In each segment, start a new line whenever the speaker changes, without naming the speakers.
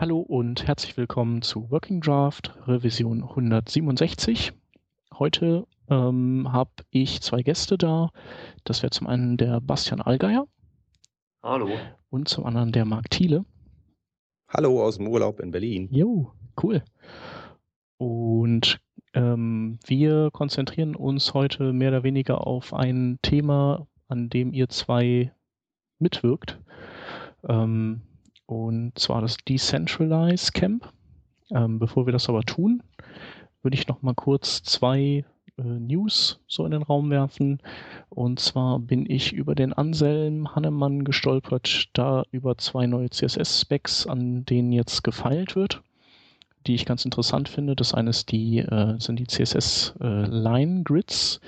Hallo und herzlich willkommen zu Working Draft Revision 167. Heute ähm, habe ich zwei Gäste da. Das wäre zum einen der Bastian Allgeier.
Hallo.
Und zum anderen der Marc Thiele.
Hallo aus dem Urlaub in Berlin.
Jo, cool. Und ähm, wir konzentrieren uns heute mehr oder weniger auf ein Thema, an dem ihr zwei mitwirkt. Ähm, und zwar das Decentralize Camp. Ähm, bevor wir das aber tun, würde ich noch mal kurz zwei äh, News so in den Raum werfen. Und zwar bin ich über den Anselm Hannemann gestolpert, da über zwei neue CSS-Specs, an denen jetzt gefeilt wird, die ich ganz interessant finde. Das eine ist die, äh, sind die CSS-Line-Grids,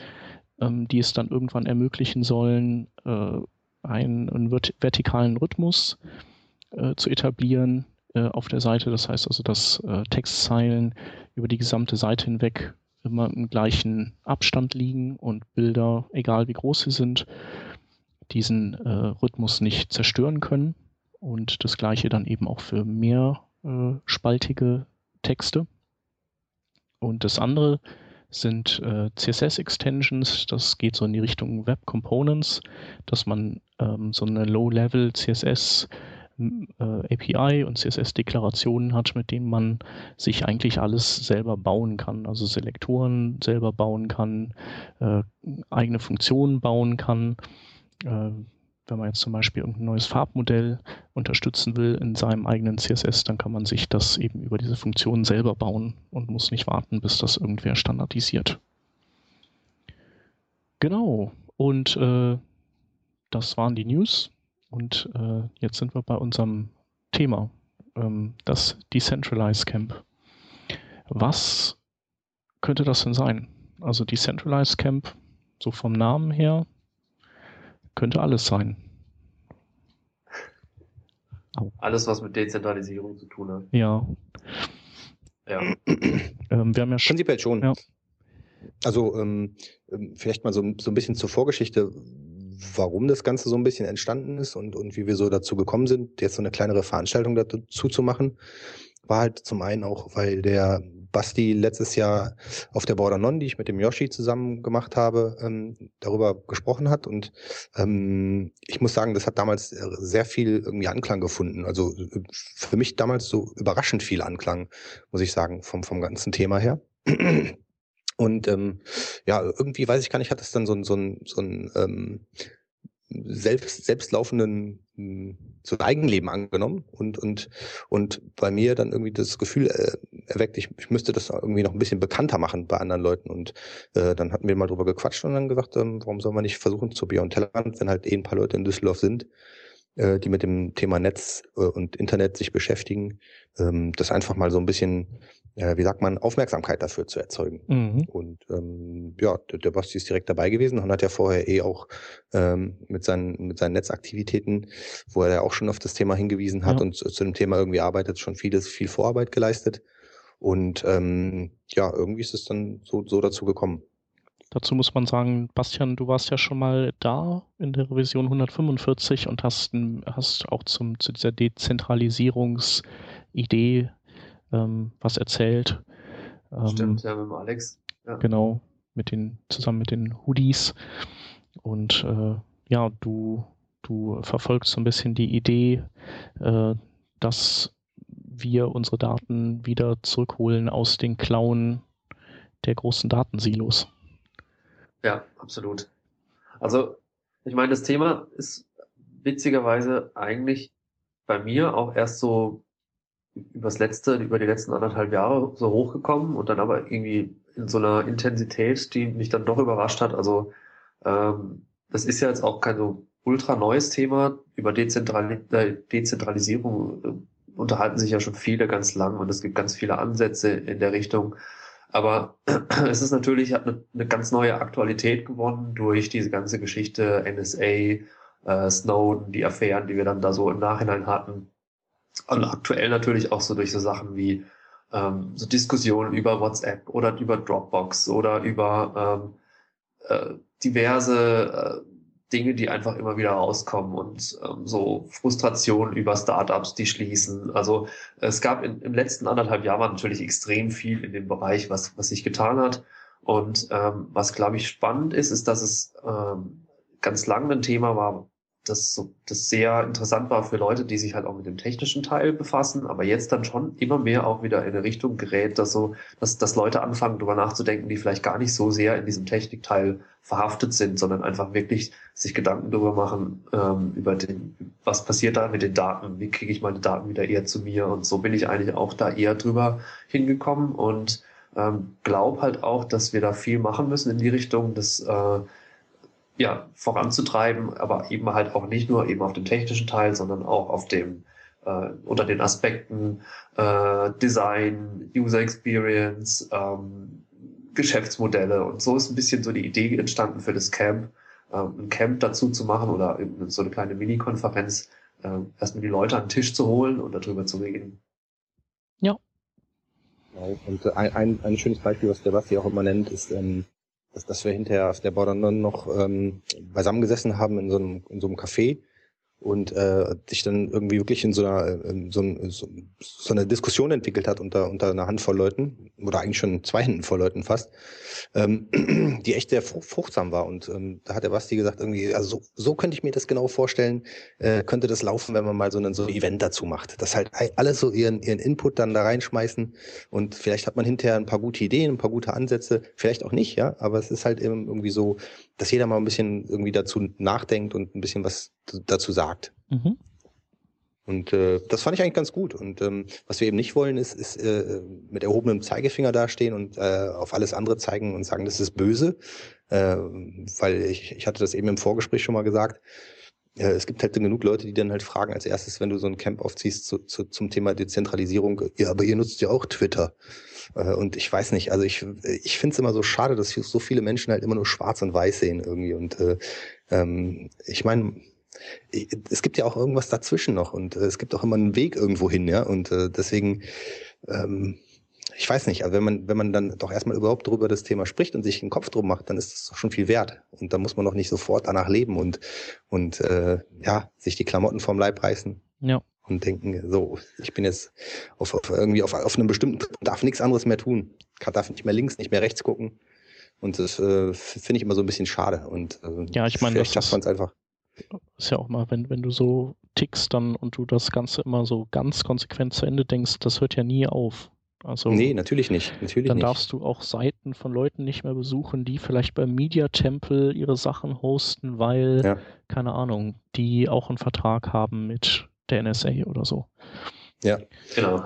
äh, ähm, die es dann irgendwann ermöglichen sollen, äh, einen, einen vertikalen Rhythmus äh, zu etablieren äh, auf der Seite. Das heißt also, dass äh, Textzeilen über die gesamte Seite hinweg immer im gleichen Abstand liegen und Bilder, egal wie groß sie sind, diesen äh, Rhythmus nicht zerstören können. Und das gleiche dann eben auch für mehrspaltige Texte. Und das andere sind äh, CSS-Extensions. Das geht so in die Richtung Web Components, dass man ähm, so eine Low-Level CSS äh, API und CSS-Deklarationen hat, mit denen man sich eigentlich alles selber bauen kann. Also Selektoren selber bauen kann, äh, eigene Funktionen bauen kann. Äh, wenn man jetzt zum Beispiel irgendein neues Farbmodell unterstützen will in seinem eigenen CSS, dann kann man sich das eben über diese Funktionen selber bauen und muss nicht warten, bis das irgendwer standardisiert. Genau. Und äh, das waren die News. Und äh, jetzt sind wir bei unserem Thema, ähm, das Decentralized Camp. Was könnte das denn sein? Also Decentralized Camp, so vom Namen her, könnte alles sein.
Alles, was mit Dezentralisierung zu tun hat.
Ja.
Ja.
Ähm, wir haben ja Prinzipiell schon. Ja. Also ähm, ähm, vielleicht mal so, so ein bisschen zur Vorgeschichte warum das Ganze so ein bisschen entstanden ist und, und wie wir so dazu gekommen sind, jetzt so eine kleinere Veranstaltung dazu zu machen, war halt zum einen auch, weil der Basti letztes Jahr auf der Border Non, die ich mit dem Yoshi zusammen gemacht habe, ähm, darüber gesprochen hat. Und ähm, ich muss sagen, das hat damals sehr viel irgendwie Anklang gefunden. Also für mich damals so überraschend viel Anklang, muss ich sagen, vom, vom ganzen Thema her. Und ähm, ja, irgendwie weiß ich gar nicht, hat es dann so ein, so so ein ähm, selbst, selbstlaufenden hm, so ein Eigenleben angenommen und, und, und bei mir dann irgendwie das Gefühl äh, erweckt, ich, ich müsste das irgendwie noch ein bisschen bekannter machen bei anderen Leuten. Und äh, dann hatten wir mal drüber gequatscht und dann gesagt, ähm, warum soll man nicht versuchen zu Beyond Tellerrand, wenn halt eh ein paar Leute in Düsseldorf sind, äh, die mit dem Thema Netz äh, und Internet sich beschäftigen, ähm, das einfach mal so ein bisschen äh, wie sagt man, Aufmerksamkeit dafür zu erzeugen. Mhm. Und ähm, ja, der, der Basti ist direkt dabei gewesen und hat ja vorher eh auch ähm, mit, seinen, mit seinen Netzaktivitäten, wo er ja auch schon auf das Thema hingewiesen hat ja. und zu, zu, dem Thema irgendwie arbeitet, schon vieles, viel Vorarbeit geleistet. Und ähm, ja, irgendwie ist es dann so, so dazu gekommen.
Dazu muss man sagen, Bastian, du warst ja schon mal da in der Revision 145 und hast, hast auch zum, zu dieser Dezentralisierungsidee ähm, was erzählt.
Ähm, Stimmt, ja, mit dem Alex. Ja.
Genau, mit den, zusammen mit den Hoodies. Und äh, ja, du, du verfolgst so ein bisschen die Idee, äh, dass wir unsere Daten wieder zurückholen aus den Klauen der großen Datensilos.
Ja, absolut. Also, ich meine, das Thema ist witzigerweise eigentlich bei mir auch erst so übers letzte, über die letzten anderthalb Jahre so hochgekommen und dann aber irgendwie in so einer Intensität, die mich dann doch überrascht hat. Also ähm, das ist ja jetzt auch kein so ultra neues Thema. Über Dezentrali äh, Dezentralisierung äh, unterhalten sich ja schon viele ganz lang und es gibt ganz viele Ansätze in der Richtung. Aber es ist natürlich, eine, eine ganz neue Aktualität gewonnen durch diese ganze Geschichte NSA, äh, Snowden, die Affären, die wir dann da so im Nachhinein hatten. Und aktuell natürlich auch so durch so Sachen wie ähm, so Diskussionen über WhatsApp oder über Dropbox oder über ähm, äh, diverse äh, Dinge, die einfach immer wieder rauskommen und ähm, so Frustrationen über Startups, die schließen. Also es gab in, im letzten anderthalb Jahr natürlich extrem viel in dem Bereich, was, was sich getan hat. Und ähm, was, glaube ich, spannend ist, ist, dass es ähm, ganz lange ein Thema war, das, so, das sehr interessant war für Leute, die sich halt auch mit dem technischen Teil befassen, aber jetzt dann schon immer mehr auch wieder in eine Richtung gerät, dass so, dass, dass Leute anfangen, darüber nachzudenken, die vielleicht gar nicht so sehr in diesem Technikteil verhaftet sind, sondern einfach wirklich sich Gedanken darüber machen, ähm, über den, was passiert da mit den Daten, wie kriege ich meine Daten wieder eher zu mir? Und so bin ich eigentlich auch da eher drüber hingekommen und ähm, glaube halt auch, dass wir da viel machen müssen in die Richtung, dass äh, ja, voranzutreiben, aber eben halt auch nicht nur eben auf dem technischen Teil, sondern auch auf dem äh, unter den Aspekten äh, Design, User Experience, ähm, Geschäftsmodelle und so ist ein bisschen so die Idee entstanden für das Camp, äh, ein Camp dazu zu machen oder so eine kleine Mini-Konferenz, äh, erstmal die Leute an den Tisch zu holen und darüber zu reden.
Ja. Und ein, ein, ein schönes Beispiel, was der Basti auch immer nennt, ist ähm, dass, dass wir hinterher auf der Borderland noch ähm, beisammengesessen haben in so einem, in so einem Café und äh, sich dann irgendwie wirklich in so einer in so, so, so eine Diskussion entwickelt hat unter unter einer Handvoll Leuten oder eigentlich schon zwei Händen voll Leuten fast, ähm, die echt sehr fruchtsam war. Und ähm, da hat der Basti gesagt irgendwie also so, so könnte ich mir das genau vorstellen, äh, könnte das laufen, wenn man mal so ein so ein Event dazu macht, dass halt alle so ihren ihren Input dann da reinschmeißen und vielleicht hat man hinterher ein paar gute Ideen, ein paar gute Ansätze, vielleicht auch nicht, ja, aber es ist halt eben irgendwie so, dass jeder mal ein bisschen irgendwie dazu nachdenkt und ein bisschen was dazu sagt. Mhm. Und äh, das fand ich eigentlich ganz gut. Und ähm, was wir eben nicht wollen, ist, ist äh, mit erhobenem Zeigefinger dastehen und äh, auf alles andere zeigen und sagen, das ist böse. Äh, weil ich, ich hatte das eben im Vorgespräch schon mal gesagt. Es gibt halt genug Leute, die dann halt fragen als erstes, wenn du so ein Camp aufziehst zu, zu, zum Thema Dezentralisierung, ja, aber ihr nutzt ja auch Twitter. Äh, und ich weiß nicht, also ich, ich finde es immer so schade, dass so viele Menschen halt immer nur schwarz und weiß sehen irgendwie. Und äh, ähm, ich meine, es gibt ja auch irgendwas dazwischen noch und äh, es gibt auch immer einen Weg irgendwo hin, ja. Und äh, deswegen, ähm, ich weiß nicht, also wenn man, wenn man dann doch erstmal überhaupt darüber das Thema spricht und sich einen Kopf drum macht, dann ist das doch schon viel wert. Und da muss man doch nicht sofort danach leben und, und äh, ja, sich die Klamotten vom Leib reißen. Ja. Und denken, so, ich bin jetzt auf, auf irgendwie auf, auf einem bestimmten darf nichts anderes mehr tun. Darf nicht mehr links, nicht mehr rechts gucken. Und das äh, finde ich immer so ein bisschen schade. Und
äh, ja, ich meine, das schafft man es einfach ist ja auch mal, wenn, wenn du so tickst dann und du das Ganze immer so ganz konsequent zu Ende denkst, das hört ja nie auf.
Also, nee, natürlich nicht. Natürlich
dann
nicht.
darfst du auch Seiten von Leuten nicht mehr besuchen, die vielleicht beim Media Temple ihre Sachen hosten, weil, ja. keine Ahnung, die auch einen Vertrag haben mit der NSA oder so.
Ja, genau.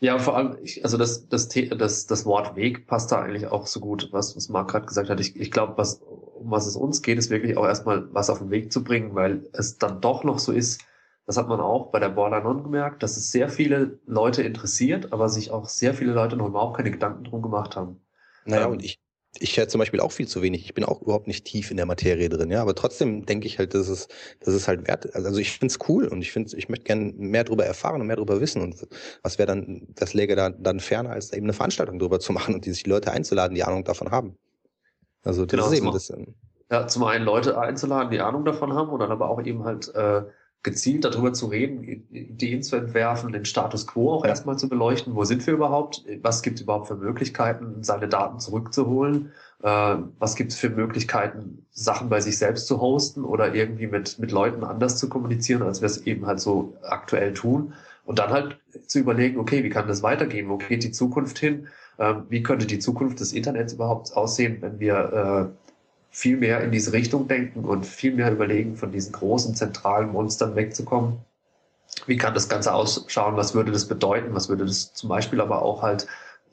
Ja, vor allem, ich, also das, das, das, das Wort Weg passt da eigentlich auch so gut, was, was Marc gerade gesagt hat. Ich, ich glaube, was, um was es uns geht, ist wirklich auch erstmal was auf den Weg zu bringen, weil es dann doch noch so ist, das hat man auch bei der Borderline gemerkt, dass es sehr viele Leute interessiert, aber sich auch sehr viele Leute noch überhaupt keine Gedanken drum gemacht haben.
Naja, ähm, und ich, ich höre zum Beispiel auch viel zu wenig. Ich bin auch überhaupt nicht tief in der Materie drin, ja. Aber trotzdem denke ich halt, dass es, dass es halt wert. Also ich finde es cool und ich finde, ich möchte gerne mehr darüber erfahren und mehr darüber wissen. Und was wäre dann, das läge da dann ferner, als eben eine Veranstaltung darüber zu machen und die sich Leute einzuladen, die Ahnung davon haben.
Also das genau, ist eben das. Ähm, ja, zum einen Leute einzuladen, die Ahnung davon haben und dann aber auch eben halt äh, gezielt darüber zu reden, Ideen zu entwerfen, den Status quo auch erstmal zu beleuchten. Wo sind wir überhaupt? Was gibt es überhaupt für Möglichkeiten, seine Daten zurückzuholen? Äh, was gibt es für Möglichkeiten, Sachen bei sich selbst zu hosten oder irgendwie mit, mit Leuten anders zu kommunizieren, als wir es eben halt so aktuell tun? Und dann halt zu überlegen, okay, wie kann das weitergehen? Wo geht die Zukunft hin? Ähm, wie könnte die Zukunft des Internets überhaupt aussehen, wenn wir äh, viel mehr in diese Richtung denken und viel mehr überlegen, von diesen großen zentralen Monstern wegzukommen. Wie kann das Ganze ausschauen? Was würde das bedeuten? Was würde das zum Beispiel aber auch halt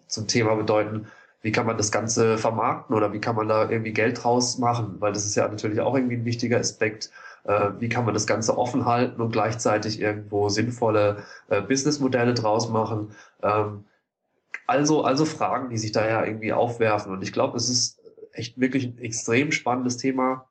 zum Thema bedeuten? Wie kann man das Ganze vermarkten oder wie kann man da irgendwie Geld draus machen? Weil das ist ja natürlich auch irgendwie ein wichtiger Aspekt. Äh, wie kann man das Ganze offen halten und gleichzeitig irgendwo sinnvolle äh, Businessmodelle draus machen? Ähm, also, also Fragen, die sich da ja irgendwie aufwerfen. Und ich glaube, es ist echt wirklich ein extrem spannendes Thema.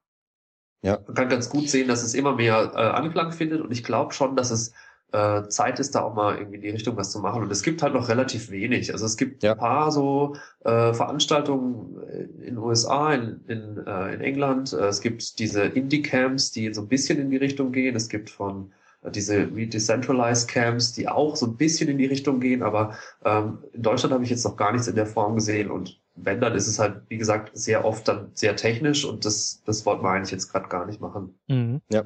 Ja. Man kann ganz gut sehen, dass es immer mehr äh, Anklang findet und ich glaube schon, dass es äh, Zeit ist, da auch mal irgendwie in die Richtung was zu machen. Und es gibt halt noch relativ wenig. Also es gibt ja. ein paar so äh, Veranstaltungen in den USA, in, in, äh, in England. Äh, es gibt diese Indie-Camps, die so ein bisschen in die Richtung gehen. Es gibt von äh, diese Decentralized Camps, die auch so ein bisschen in die Richtung gehen, aber ähm, in Deutschland habe ich jetzt noch gar nichts in der Form gesehen und wenn, dann ist es halt, wie gesagt, sehr oft dann sehr technisch und das, das wollten wir eigentlich jetzt gerade gar nicht machen.
Mhm. Ja.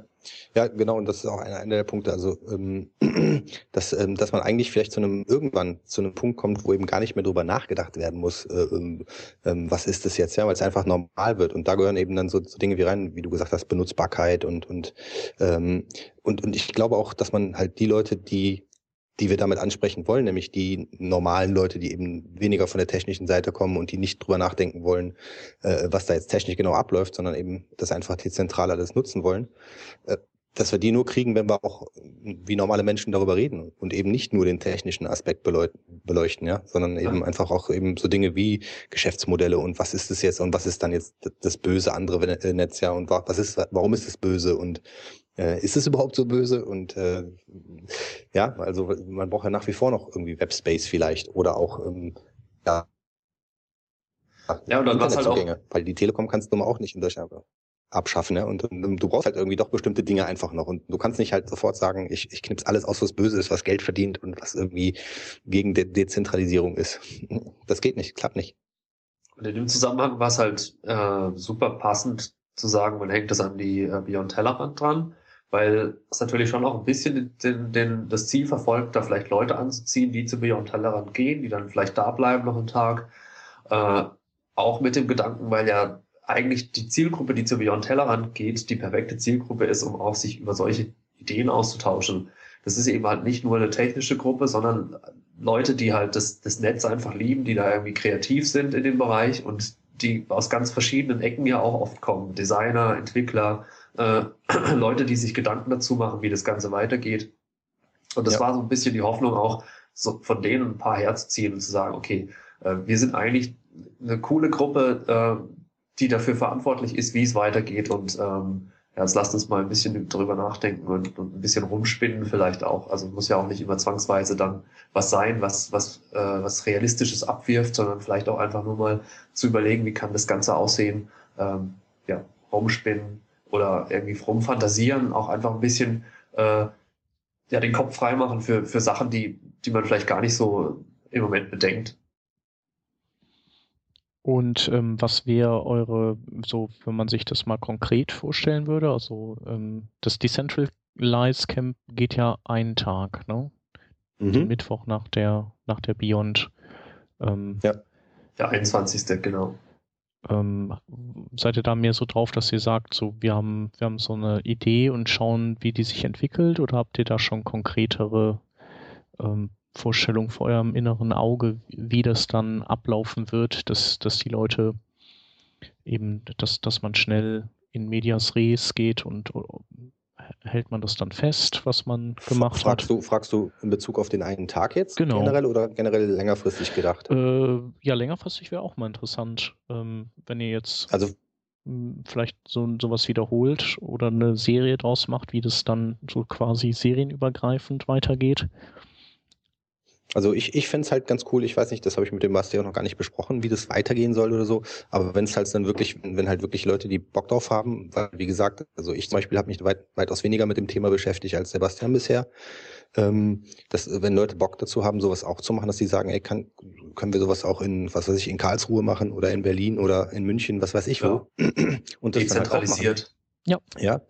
Ja, genau, und das ist auch einer, einer der Punkte, also ähm, dass, ähm, dass man eigentlich vielleicht zu einem irgendwann zu einem Punkt kommt, wo eben gar nicht mehr drüber nachgedacht werden muss, äh, ähm, ähm was ist das jetzt, ja, weil es einfach normal wird. Und da gehören eben dann so, so Dinge wie rein, wie du gesagt hast, Benutzbarkeit und und ähm, und, und ich glaube auch, dass man halt die Leute, die die wir damit ansprechen wollen, nämlich die normalen Leute, die eben weniger von der technischen Seite kommen und die nicht drüber nachdenken wollen, äh, was da jetzt technisch genau abläuft, sondern eben das einfach dezentral alles nutzen wollen, äh, dass wir die nur kriegen, wenn wir auch wie normale Menschen darüber reden und eben nicht nur den technischen Aspekt beleuchten, ja, sondern eben ja. einfach auch eben so Dinge wie Geschäftsmodelle und was ist es jetzt und was ist dann jetzt das böse andere Netz, ja, und was ist, warum ist es böse und äh, ist es überhaupt so böse? Und äh, ja, also man braucht ja nach wie vor noch irgendwie Webspace vielleicht oder auch ähm, ja. Ja, und dann war's halt auch. Weil die Telekom kannst du mal auch nicht in Deutschland abschaffen, ja. Und, und, du brauchst halt irgendwie doch bestimmte Dinge einfach noch. Und du kannst nicht halt sofort sagen, ich, ich knips alles aus, was böse ist, was Geld verdient und was irgendwie gegen De Dezentralisierung ist. Das geht nicht, klappt nicht.
Und in dem Zusammenhang war es halt äh, super passend zu sagen, man hängt das an die äh, Beyond Tellerrand dran weil es natürlich schon auch ein bisschen den, den, das Ziel verfolgt, da vielleicht Leute anzuziehen, die zu Beyond Tellerrand gehen, die dann vielleicht da bleiben noch einen Tag. Äh, auch mit dem Gedanken, weil ja eigentlich die Zielgruppe, die zu Beyond Tellerrand geht, die perfekte Zielgruppe ist, um auch sich über solche Ideen auszutauschen. Das ist eben halt nicht nur eine technische Gruppe, sondern Leute, die halt das, das Netz einfach lieben, die da irgendwie kreativ sind in dem Bereich und die aus ganz verschiedenen Ecken ja auch oft kommen. Designer, Entwickler, äh, Leute, die sich Gedanken dazu machen, wie das Ganze weitergeht. Und das ja. war so ein bisschen die Hoffnung auch, so von denen ein paar herzuziehen und zu sagen, okay, äh, wir sind eigentlich eine coole Gruppe, äh, die dafür verantwortlich ist, wie es weitergeht und ähm, ja, jetzt lasst uns mal ein bisschen drüber nachdenken und, und ein bisschen rumspinnen vielleicht auch. Also muss ja auch nicht immer zwangsweise dann was sein, was, was, äh, was Realistisches abwirft, sondern vielleicht auch einfach nur mal zu überlegen, wie kann das Ganze aussehen. Ähm, ja, rumspinnen, oder irgendwie rumfantasieren, auch einfach ein bisschen äh, ja, den Kopf freimachen für, für Sachen, die, die man vielleicht gar nicht so im Moment bedenkt.
Und ähm, was wäre eure, so wenn man sich das mal konkret vorstellen würde, also ähm, das Decentralized Camp geht ja einen Tag, ne? Mhm. Mittwoch nach der, nach der Beyond.
Ähm, ja. Der 21. genau.
Ähm, seid ihr da mehr so drauf, dass ihr sagt, so wir haben, wir haben so eine Idee und schauen, wie die sich entwickelt, oder habt ihr da schon konkretere ähm, Vorstellungen vor eurem inneren Auge, wie das dann ablaufen wird, dass, dass die Leute eben, dass, dass man schnell in Medias Res geht und hält man das dann fest, was man gemacht
fragst
hat?
Du, fragst du in Bezug auf den einen Tag jetzt
genau.
generell oder generell längerfristig gedacht?
Äh, ja, längerfristig wäre auch mal interessant, ähm, wenn ihr jetzt
also,
vielleicht so sowas wiederholt oder eine Serie draus macht, wie das dann so quasi serienübergreifend weitergeht.
Also ich, ich fände es halt ganz cool, ich weiß nicht, das habe ich mit dem Basti auch noch gar nicht besprochen, wie das weitergehen soll oder so, aber wenn es halt dann wirklich, wenn halt wirklich Leute, die Bock drauf haben, weil wie gesagt, also ich zum Beispiel habe mich weit, weitaus weniger mit dem Thema beschäftigt als Sebastian bisher, ähm, dass wenn Leute Bock dazu haben, sowas auch zu machen, dass sie sagen, ey, kann, können wir sowas auch in, was weiß ich, in Karlsruhe machen oder in Berlin oder in München, was weiß ich wo.
Ja. Und das Dezentralisiert.
Ja. Ja,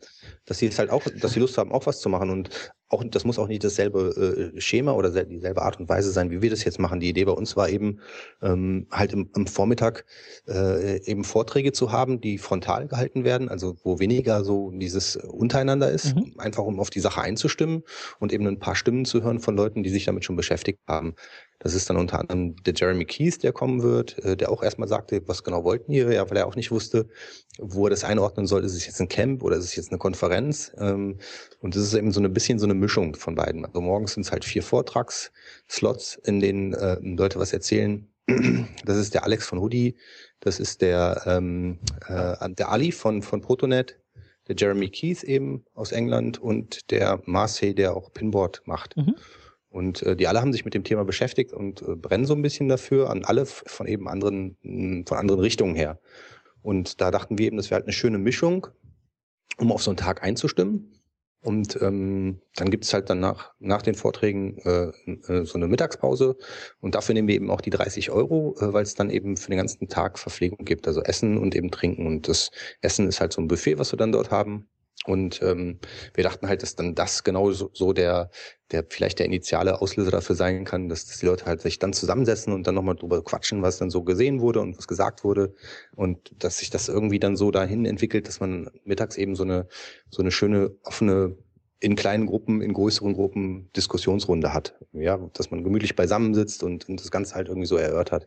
dass sie es halt auch, dass sie Lust haben, auch was zu machen und auch, das muss auch nicht dasselbe äh, Schema oder dieselbe Art und Weise sein, wie wir das jetzt machen. Die Idee bei uns war eben, ähm, halt im, im Vormittag äh, eben Vorträge zu haben, die frontal gehalten werden, also wo weniger so dieses untereinander ist, mhm. einfach um auf die Sache einzustimmen und eben ein paar Stimmen zu hören von Leuten, die sich damit schon beschäftigt haben. Das ist dann unter anderem der Jeremy Keys, der kommen wird, äh, der auch erstmal sagte, was genau wollten ihr, ja, weil er auch nicht wusste, wo er das einordnen soll. Ist es jetzt ein Camp oder ist es jetzt eine Konferenz? Ähm, und das ist eben so ein bisschen so eine Mischung von beiden. Also morgens sind es halt vier Vortragsslots, in denen äh, Leute was erzählen. Das ist der Alex von Hoodie, das ist der, ähm, äh, der Ali von, von Protonet, der Jeremy Keith eben aus England und der Marseille, der auch Pinboard macht. Mhm. Und äh, die alle haben sich mit dem Thema beschäftigt und äh, brennen so ein bisschen dafür, an alle von eben anderen, von anderen Richtungen her. Und da dachten wir eben, das wäre halt eine schöne Mischung, um auf so einen Tag einzustimmen. Und ähm, dann gibt es halt dann nach, nach den Vorträgen äh, äh, so eine Mittagspause. Und dafür nehmen wir eben auch die 30 Euro, äh, weil es dann eben für den ganzen Tag Verpflegung gibt. Also Essen und eben Trinken. Und das Essen ist halt so ein Buffet, was wir dann dort haben. Und ähm, wir dachten halt, dass dann das genau so, der, der vielleicht der initiale Auslöser dafür sein kann, dass, dass die Leute halt sich dann zusammensetzen und dann nochmal drüber quatschen, was dann so gesehen wurde und was gesagt wurde. Und dass sich das irgendwie dann so dahin entwickelt, dass man mittags eben so eine, so eine schöne, offene in kleinen Gruppen, in größeren Gruppen Diskussionsrunde hat. Ja, dass man gemütlich beisammen sitzt und, und das Ganze halt irgendwie so erörtert.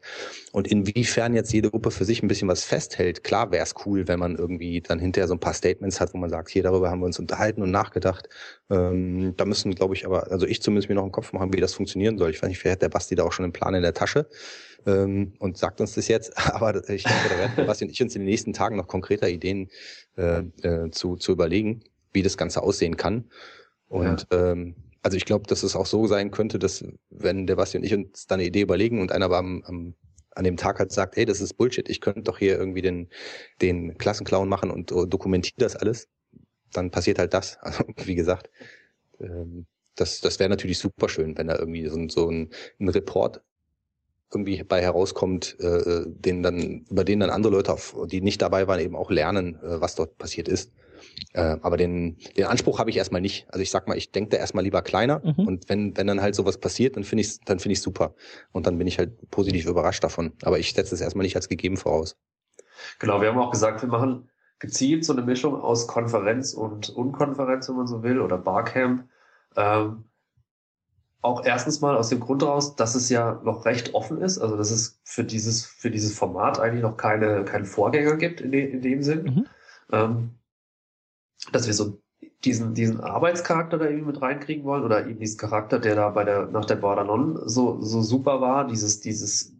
Und inwiefern jetzt jede Gruppe für sich ein bisschen was festhält, klar wäre es cool, wenn man irgendwie dann hinterher so ein paar Statements hat, wo man sagt, hier darüber haben wir uns unterhalten und nachgedacht. Ähm, da müssen, glaube ich, aber, also ich zumindest mir noch einen Kopf machen, wie das funktionieren soll. Ich weiß nicht, vielleicht hat der Basti da auch schon einen Plan in der Tasche ähm, und sagt uns das jetzt. Aber ich denke, da werden Basti und ich uns in den nächsten Tagen noch konkreter Ideen äh, äh, zu, zu überlegen wie das Ganze aussehen kann. Und ja. ähm, also ich glaube, dass es auch so sein könnte, dass wenn der Basti und ich uns da eine Idee überlegen und einer am, am, an dem Tag halt sagt, hey, das ist Bullshit, ich könnte doch hier irgendwie den, den Klassenclown machen und dokumentiere das alles, dann passiert halt das. Also wie gesagt, ähm, das, das wäre natürlich super schön, wenn da irgendwie so, so ein, ein Report irgendwie bei herauskommt, äh, äh, den dann, über den dann andere Leute, auf, die nicht dabei waren, eben auch lernen, äh, was dort passiert ist. Äh, aber den, den Anspruch habe ich erstmal nicht. Also ich sag mal, ich denke da erstmal lieber kleiner mhm. und wenn, wenn dann halt sowas passiert, dann finde ich dann finde ich super. Und dann bin ich halt positiv überrascht davon. Aber ich setze es erstmal nicht als gegeben voraus.
Genau, wir haben auch gesagt, wir machen gezielt so eine Mischung aus Konferenz und Unkonferenz, wenn man so will, oder Barcamp. Ähm, auch erstens mal aus dem Grund raus, dass es ja noch recht offen ist, also dass es für dieses, für dieses Format eigentlich noch keine, keinen Vorgänger gibt in, de, in dem Sinn. Mhm. Ähm, dass wir so diesen, diesen Arbeitscharakter da irgendwie mit reinkriegen wollen oder eben diesen Charakter, der da bei der, nach der Border Non so, so super war, dieses, dieses,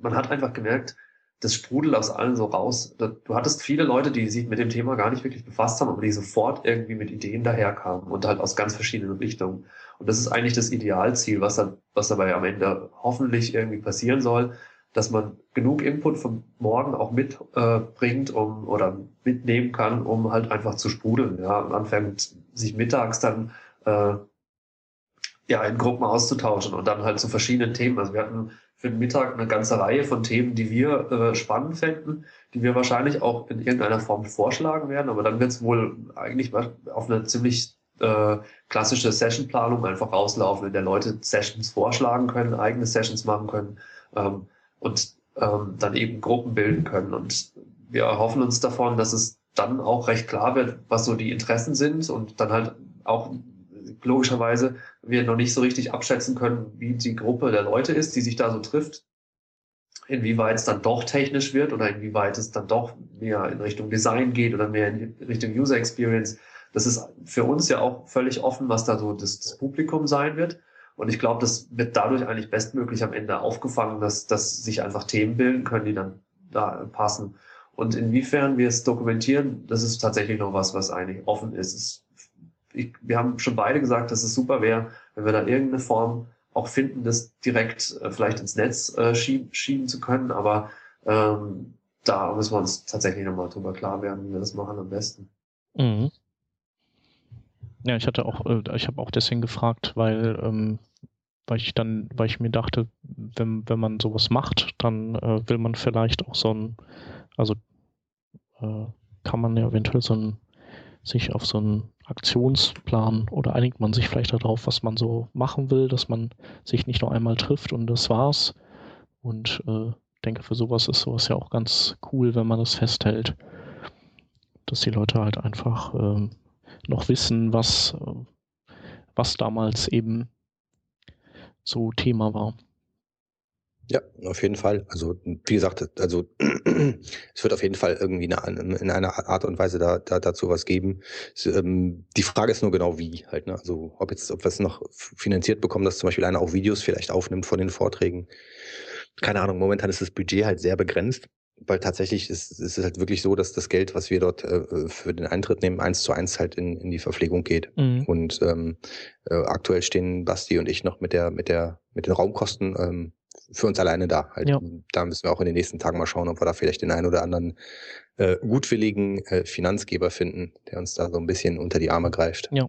man hat einfach gemerkt, das sprudelt aus allen so raus. Du hattest viele Leute, die sich mit dem Thema gar nicht wirklich befasst haben, aber die sofort irgendwie mit Ideen daherkamen und halt aus ganz verschiedenen Richtungen. Und das ist eigentlich das Idealziel, was dann, was dabei am Ende hoffentlich irgendwie passieren soll, dass man genug Input von morgen auch mitbringt äh, um, oder mitnehmen kann, um halt einfach zu sprudeln. Ja, und anfängt sich mittags dann äh, ja in Gruppen auszutauschen und dann halt zu verschiedenen Themen. Also wir hatten für den Mittag eine ganze Reihe von Themen, die wir äh, spannend fänden, die wir wahrscheinlich auch in irgendeiner Form vorschlagen werden. Aber dann wird es wohl eigentlich auf eine ziemlich äh, klassische Sessionplanung einfach rauslaufen, in der Leute Sessions vorschlagen können, eigene Sessions machen können. Ähm, und ähm, dann eben Gruppen bilden können. Und wir erhoffen uns davon, dass es dann auch recht klar wird, was so die Interessen sind und dann halt auch logischerweise wir noch nicht so richtig abschätzen können, wie die Gruppe der Leute ist, die sich da so trifft, inwieweit es dann doch technisch wird oder inwieweit es dann doch mehr in Richtung Design geht oder mehr in Richtung User Experience. Das ist für uns ja auch völlig offen, was da so das, das Publikum sein wird. Und ich glaube, das wird dadurch eigentlich bestmöglich am Ende aufgefangen, dass, dass sich einfach Themen bilden können, die dann da passen. Und inwiefern wir es dokumentieren, das ist tatsächlich noch was, was eigentlich offen ist. Es, ich, wir haben schon beide gesagt, dass es super wäre, wenn wir da irgendeine Form auch finden, das direkt äh, vielleicht ins Netz äh, schieben, schieben zu können. Aber ähm, da müssen wir uns tatsächlich nochmal drüber klar werden, wie wir das machen am besten. Mhm.
Ja, ich hatte auch, äh, ich habe auch deswegen gefragt, weil, ähm, weil ich dann, weil ich mir dachte, wenn, wenn man sowas macht, dann äh, will man vielleicht auch so ein, also äh, kann man ja eventuell so ein, sich auf so einen Aktionsplan oder einigt man sich vielleicht darauf, was man so machen will, dass man sich nicht nur einmal trifft und das war's. Und äh, denke, für sowas ist sowas ja auch ganz cool, wenn man das festhält, dass die Leute halt einfach ähm, noch wissen, was, was damals eben so Thema war.
Ja, auf jeden Fall. Also wie gesagt, also es wird auf jeden Fall irgendwie eine, in einer Art und Weise da, da dazu was geben. Es, ähm, die Frage ist nur genau wie halt. Ne? Also ob jetzt ob wir es noch finanziert bekommen, dass zum Beispiel einer auch Videos vielleicht aufnimmt von den Vorträgen. Keine Ahnung. Momentan ist das Budget halt sehr begrenzt weil tatsächlich ist, ist es halt wirklich so, dass das Geld, was wir dort äh, für den Eintritt nehmen, eins zu eins halt in, in die Verpflegung geht. Mhm. Und ähm, äh, aktuell stehen Basti und ich noch mit der, mit der, mit den Raumkosten ähm, für uns alleine da. Halt, ja. Da müssen wir auch in den nächsten Tagen mal schauen, ob wir da vielleicht den einen oder anderen äh, gutwilligen äh, Finanzgeber finden, der uns da so ein bisschen unter die Arme greift.
Ja.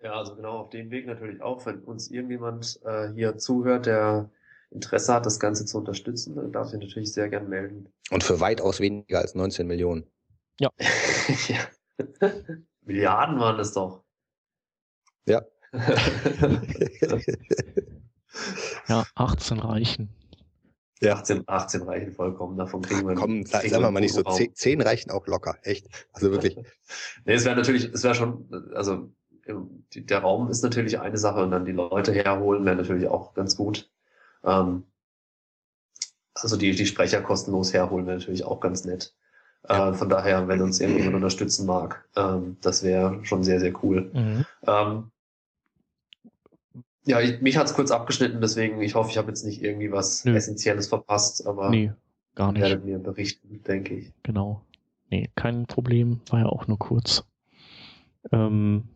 Ja, also genau auf dem Weg natürlich auch, wenn uns irgendjemand äh, hier zuhört, der Interesse hat, das Ganze zu unterstützen, dann darf sich natürlich sehr gern melden.
Und für weitaus weniger als 19 Millionen.
Ja. ja. Milliarden waren es doch.
Ja.
ja, 18 reichen.
Ja. 18, 18 reichen vollkommen, davon kriegen wir.
Komm, sagen wir mal nicht so, 10, 10 reichen auch locker, echt. Also wirklich.
nee, es wäre natürlich, es wäre schon, also der Raum ist natürlich eine Sache und dann die Leute herholen wäre natürlich auch ganz gut. Ähm, also die, die Sprecher kostenlos herholen wäre natürlich auch ganz nett. Ja. Äh, von daher, wenn uns irgendjemand unterstützen mag, ähm, das wäre schon sehr, sehr cool. Mhm. Ähm, ja, ich, mich hat's kurz abgeschnitten, deswegen ich hoffe, ich habe jetzt nicht irgendwie was Nö. Essentielles verpasst, aber
nee, gar nicht.
werdet mir berichten, denke ich.
Genau. Nee, kein Problem, war ja auch nur kurz. Ähm,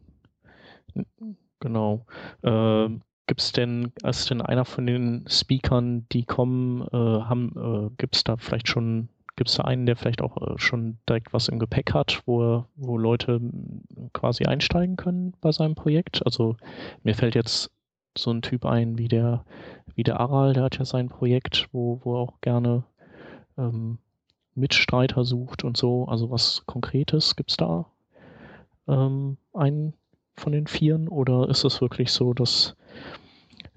genau. Ähm, Gibt's denn, ist denn einer von den Speakern, die kommen, äh, haben, äh, gibt's da vielleicht schon, gibt's da einen, der vielleicht auch äh, schon direkt was im Gepäck hat, wo, wo Leute quasi einsteigen können bei seinem Projekt? Also mir fällt jetzt so ein Typ ein wie der, wie der Aral, der hat ja sein Projekt, wo, wo er auch gerne ähm, Mitstreiter sucht und so. Also was Konkretes, gibt's da ähm, einen von den Vieren oder ist es wirklich so, dass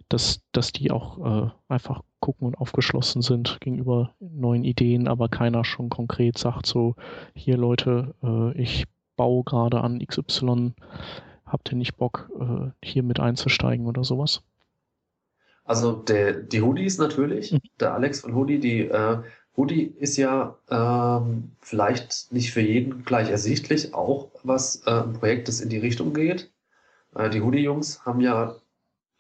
dass, dass die auch äh, einfach gucken und aufgeschlossen sind gegenüber neuen Ideen, aber keiner schon konkret sagt so, hier Leute, äh, ich baue gerade an XY, habt ihr nicht Bock, äh, hier mit einzusteigen oder sowas?
Also der, die Hoodies natürlich, mhm. der Alex von Hoodie, die äh, Hoodie ist ja ähm, vielleicht nicht für jeden gleich ersichtlich, auch was äh, ein Projekt, das in die Richtung geht. Äh, die Hoodie-Jungs haben ja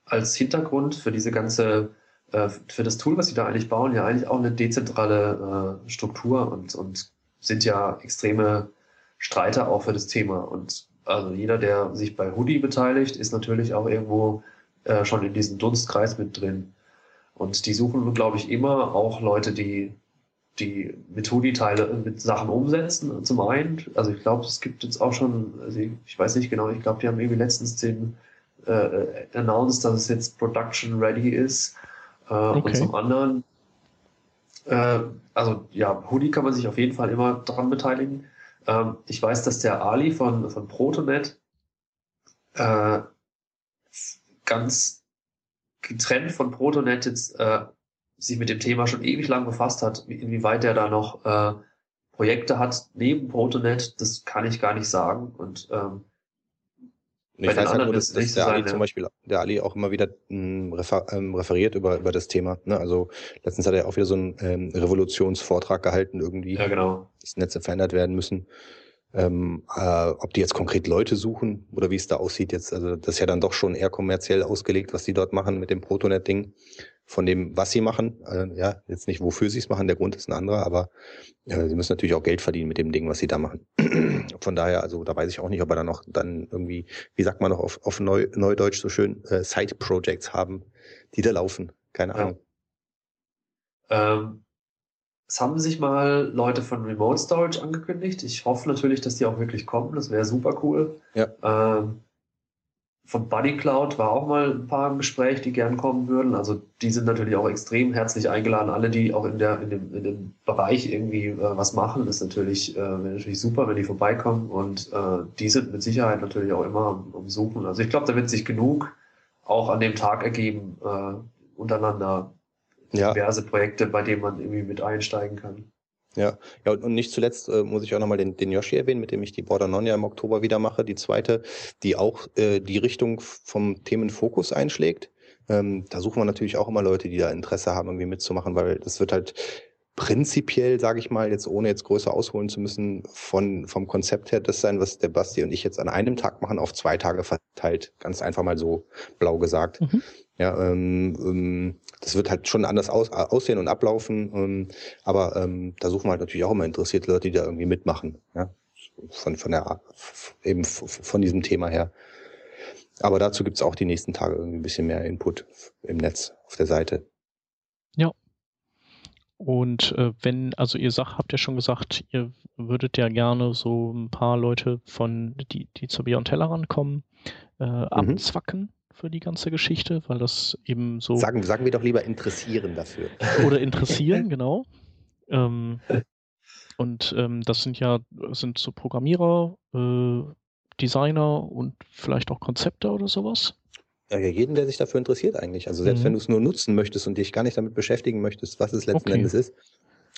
als Hintergrund für diese ganze, äh, für das Tool, was sie da eigentlich bauen, ja eigentlich auch eine dezentrale äh, Struktur und, und sind ja extreme Streiter auch für das Thema. Und also jeder, der sich bei Hoodie beteiligt, ist natürlich auch irgendwo äh, schon in diesem Dunstkreis mit drin. Und die suchen, glaube ich, immer auch Leute, die die mit Hoodie-Teile mit Sachen umsetzen. Zum einen, also ich glaube, es gibt jetzt auch schon, also ich weiß nicht genau, ich glaube, die haben irgendwie letztens den äh, announced, dass es jetzt production ready ist. Äh, okay. Und zum anderen, äh, also ja, Hoodie kann man sich auf jeden Fall immer daran beteiligen. Ähm, ich weiß, dass der Ali von, von Protonet äh, ganz getrennt von Protonet jetzt äh, sich mit dem Thema schon ewig lang befasst hat, inwieweit er da noch äh, Projekte hat neben Protonet, das kann ich gar nicht sagen. Und ähm,
ich weiß halt nur, dass, dass der Ali zum Beispiel, der Ali auch immer wieder ähm, refer, ähm, referiert über, über das Thema. Ne? Also letztens hat er auch wieder so einen ähm, Revolutionsvortrag gehalten, irgendwie,
ja, genau.
dass Netze verändert werden müssen. Ähm, äh, ob die jetzt konkret Leute suchen oder wie es da aussieht jetzt, also das ist ja dann doch schon eher kommerziell ausgelegt, was die dort machen mit dem Protonet-Ding von dem, was sie machen. Äh, ja, jetzt nicht, wofür sie es machen, der Grund ist ein anderer, aber äh, sie müssen natürlich auch Geld verdienen mit dem Ding, was sie da machen. von daher, also da weiß ich auch nicht, ob wir da noch dann irgendwie, wie sagt man noch auf, auf Neu, Neudeutsch so schön, äh, Side-Projects haben, die da laufen. Keine ja. Ahnung.
Ähm, es haben sich mal Leute von Remote Storage angekündigt. Ich hoffe natürlich, dass die auch wirklich kommen. Das wäre super cool.
Ja.
Ähm, von Buddy Cloud war auch mal ein paar im Gespräch, die gern kommen würden. Also die sind natürlich auch extrem herzlich eingeladen. Alle, die auch in, der, in, dem, in dem Bereich irgendwie äh, was machen, ist natürlich, äh, natürlich super, wenn die vorbeikommen. Und äh, die sind mit Sicherheit natürlich auch immer am, am Suchen. Also ich glaube, da wird sich genug auch an dem Tag ergeben, äh, untereinander ja. diverse Projekte, bei denen man irgendwie mit einsteigen kann.
Ja, ja und, nicht zuletzt äh, muss ich auch nochmal den, den Yoshi erwähnen, mit dem ich die Border Non ja im Oktober wieder mache, die zweite, die auch äh, die Richtung vom Themenfokus einschlägt. Ähm, da suchen wir natürlich auch immer Leute, die da Interesse haben, irgendwie mitzumachen, weil das wird halt prinzipiell, sage ich mal, jetzt ohne jetzt größer ausholen zu müssen, von vom Konzept her das sein, was der Basti und ich jetzt an einem Tag machen, auf zwei Tage verteilt. Ganz einfach mal so blau gesagt. Mhm. Ja, ähm, ähm, das wird halt schon anders aus, aussehen und ablaufen. Ähm, aber ähm, da suchen wir halt natürlich auch immer interessierte Leute, die da irgendwie mitmachen. Ja, von von der eben von diesem Thema her. Aber dazu gibt's auch die nächsten Tage irgendwie ein bisschen mehr Input im Netz auf der Seite.
Ja. Und äh, wenn, also ihr sagt, habt ja schon gesagt, ihr würdet ja gerne so ein paar Leute von, die, die zur Beyond Tellerrand kommen, äh, mhm. Für die ganze Geschichte, weil das eben so.
Sagen, sagen wir doch lieber interessieren dafür.
Oder interessieren, genau. Ähm, und ähm, das sind ja, sind so Programmierer, äh, Designer und vielleicht auch Konzepte oder sowas?
Ja, ja, jeden, der sich dafür interessiert eigentlich. Also selbst mhm. wenn du es nur nutzen möchtest und dich gar nicht damit beschäftigen möchtest, was es letzten okay. Endes ist.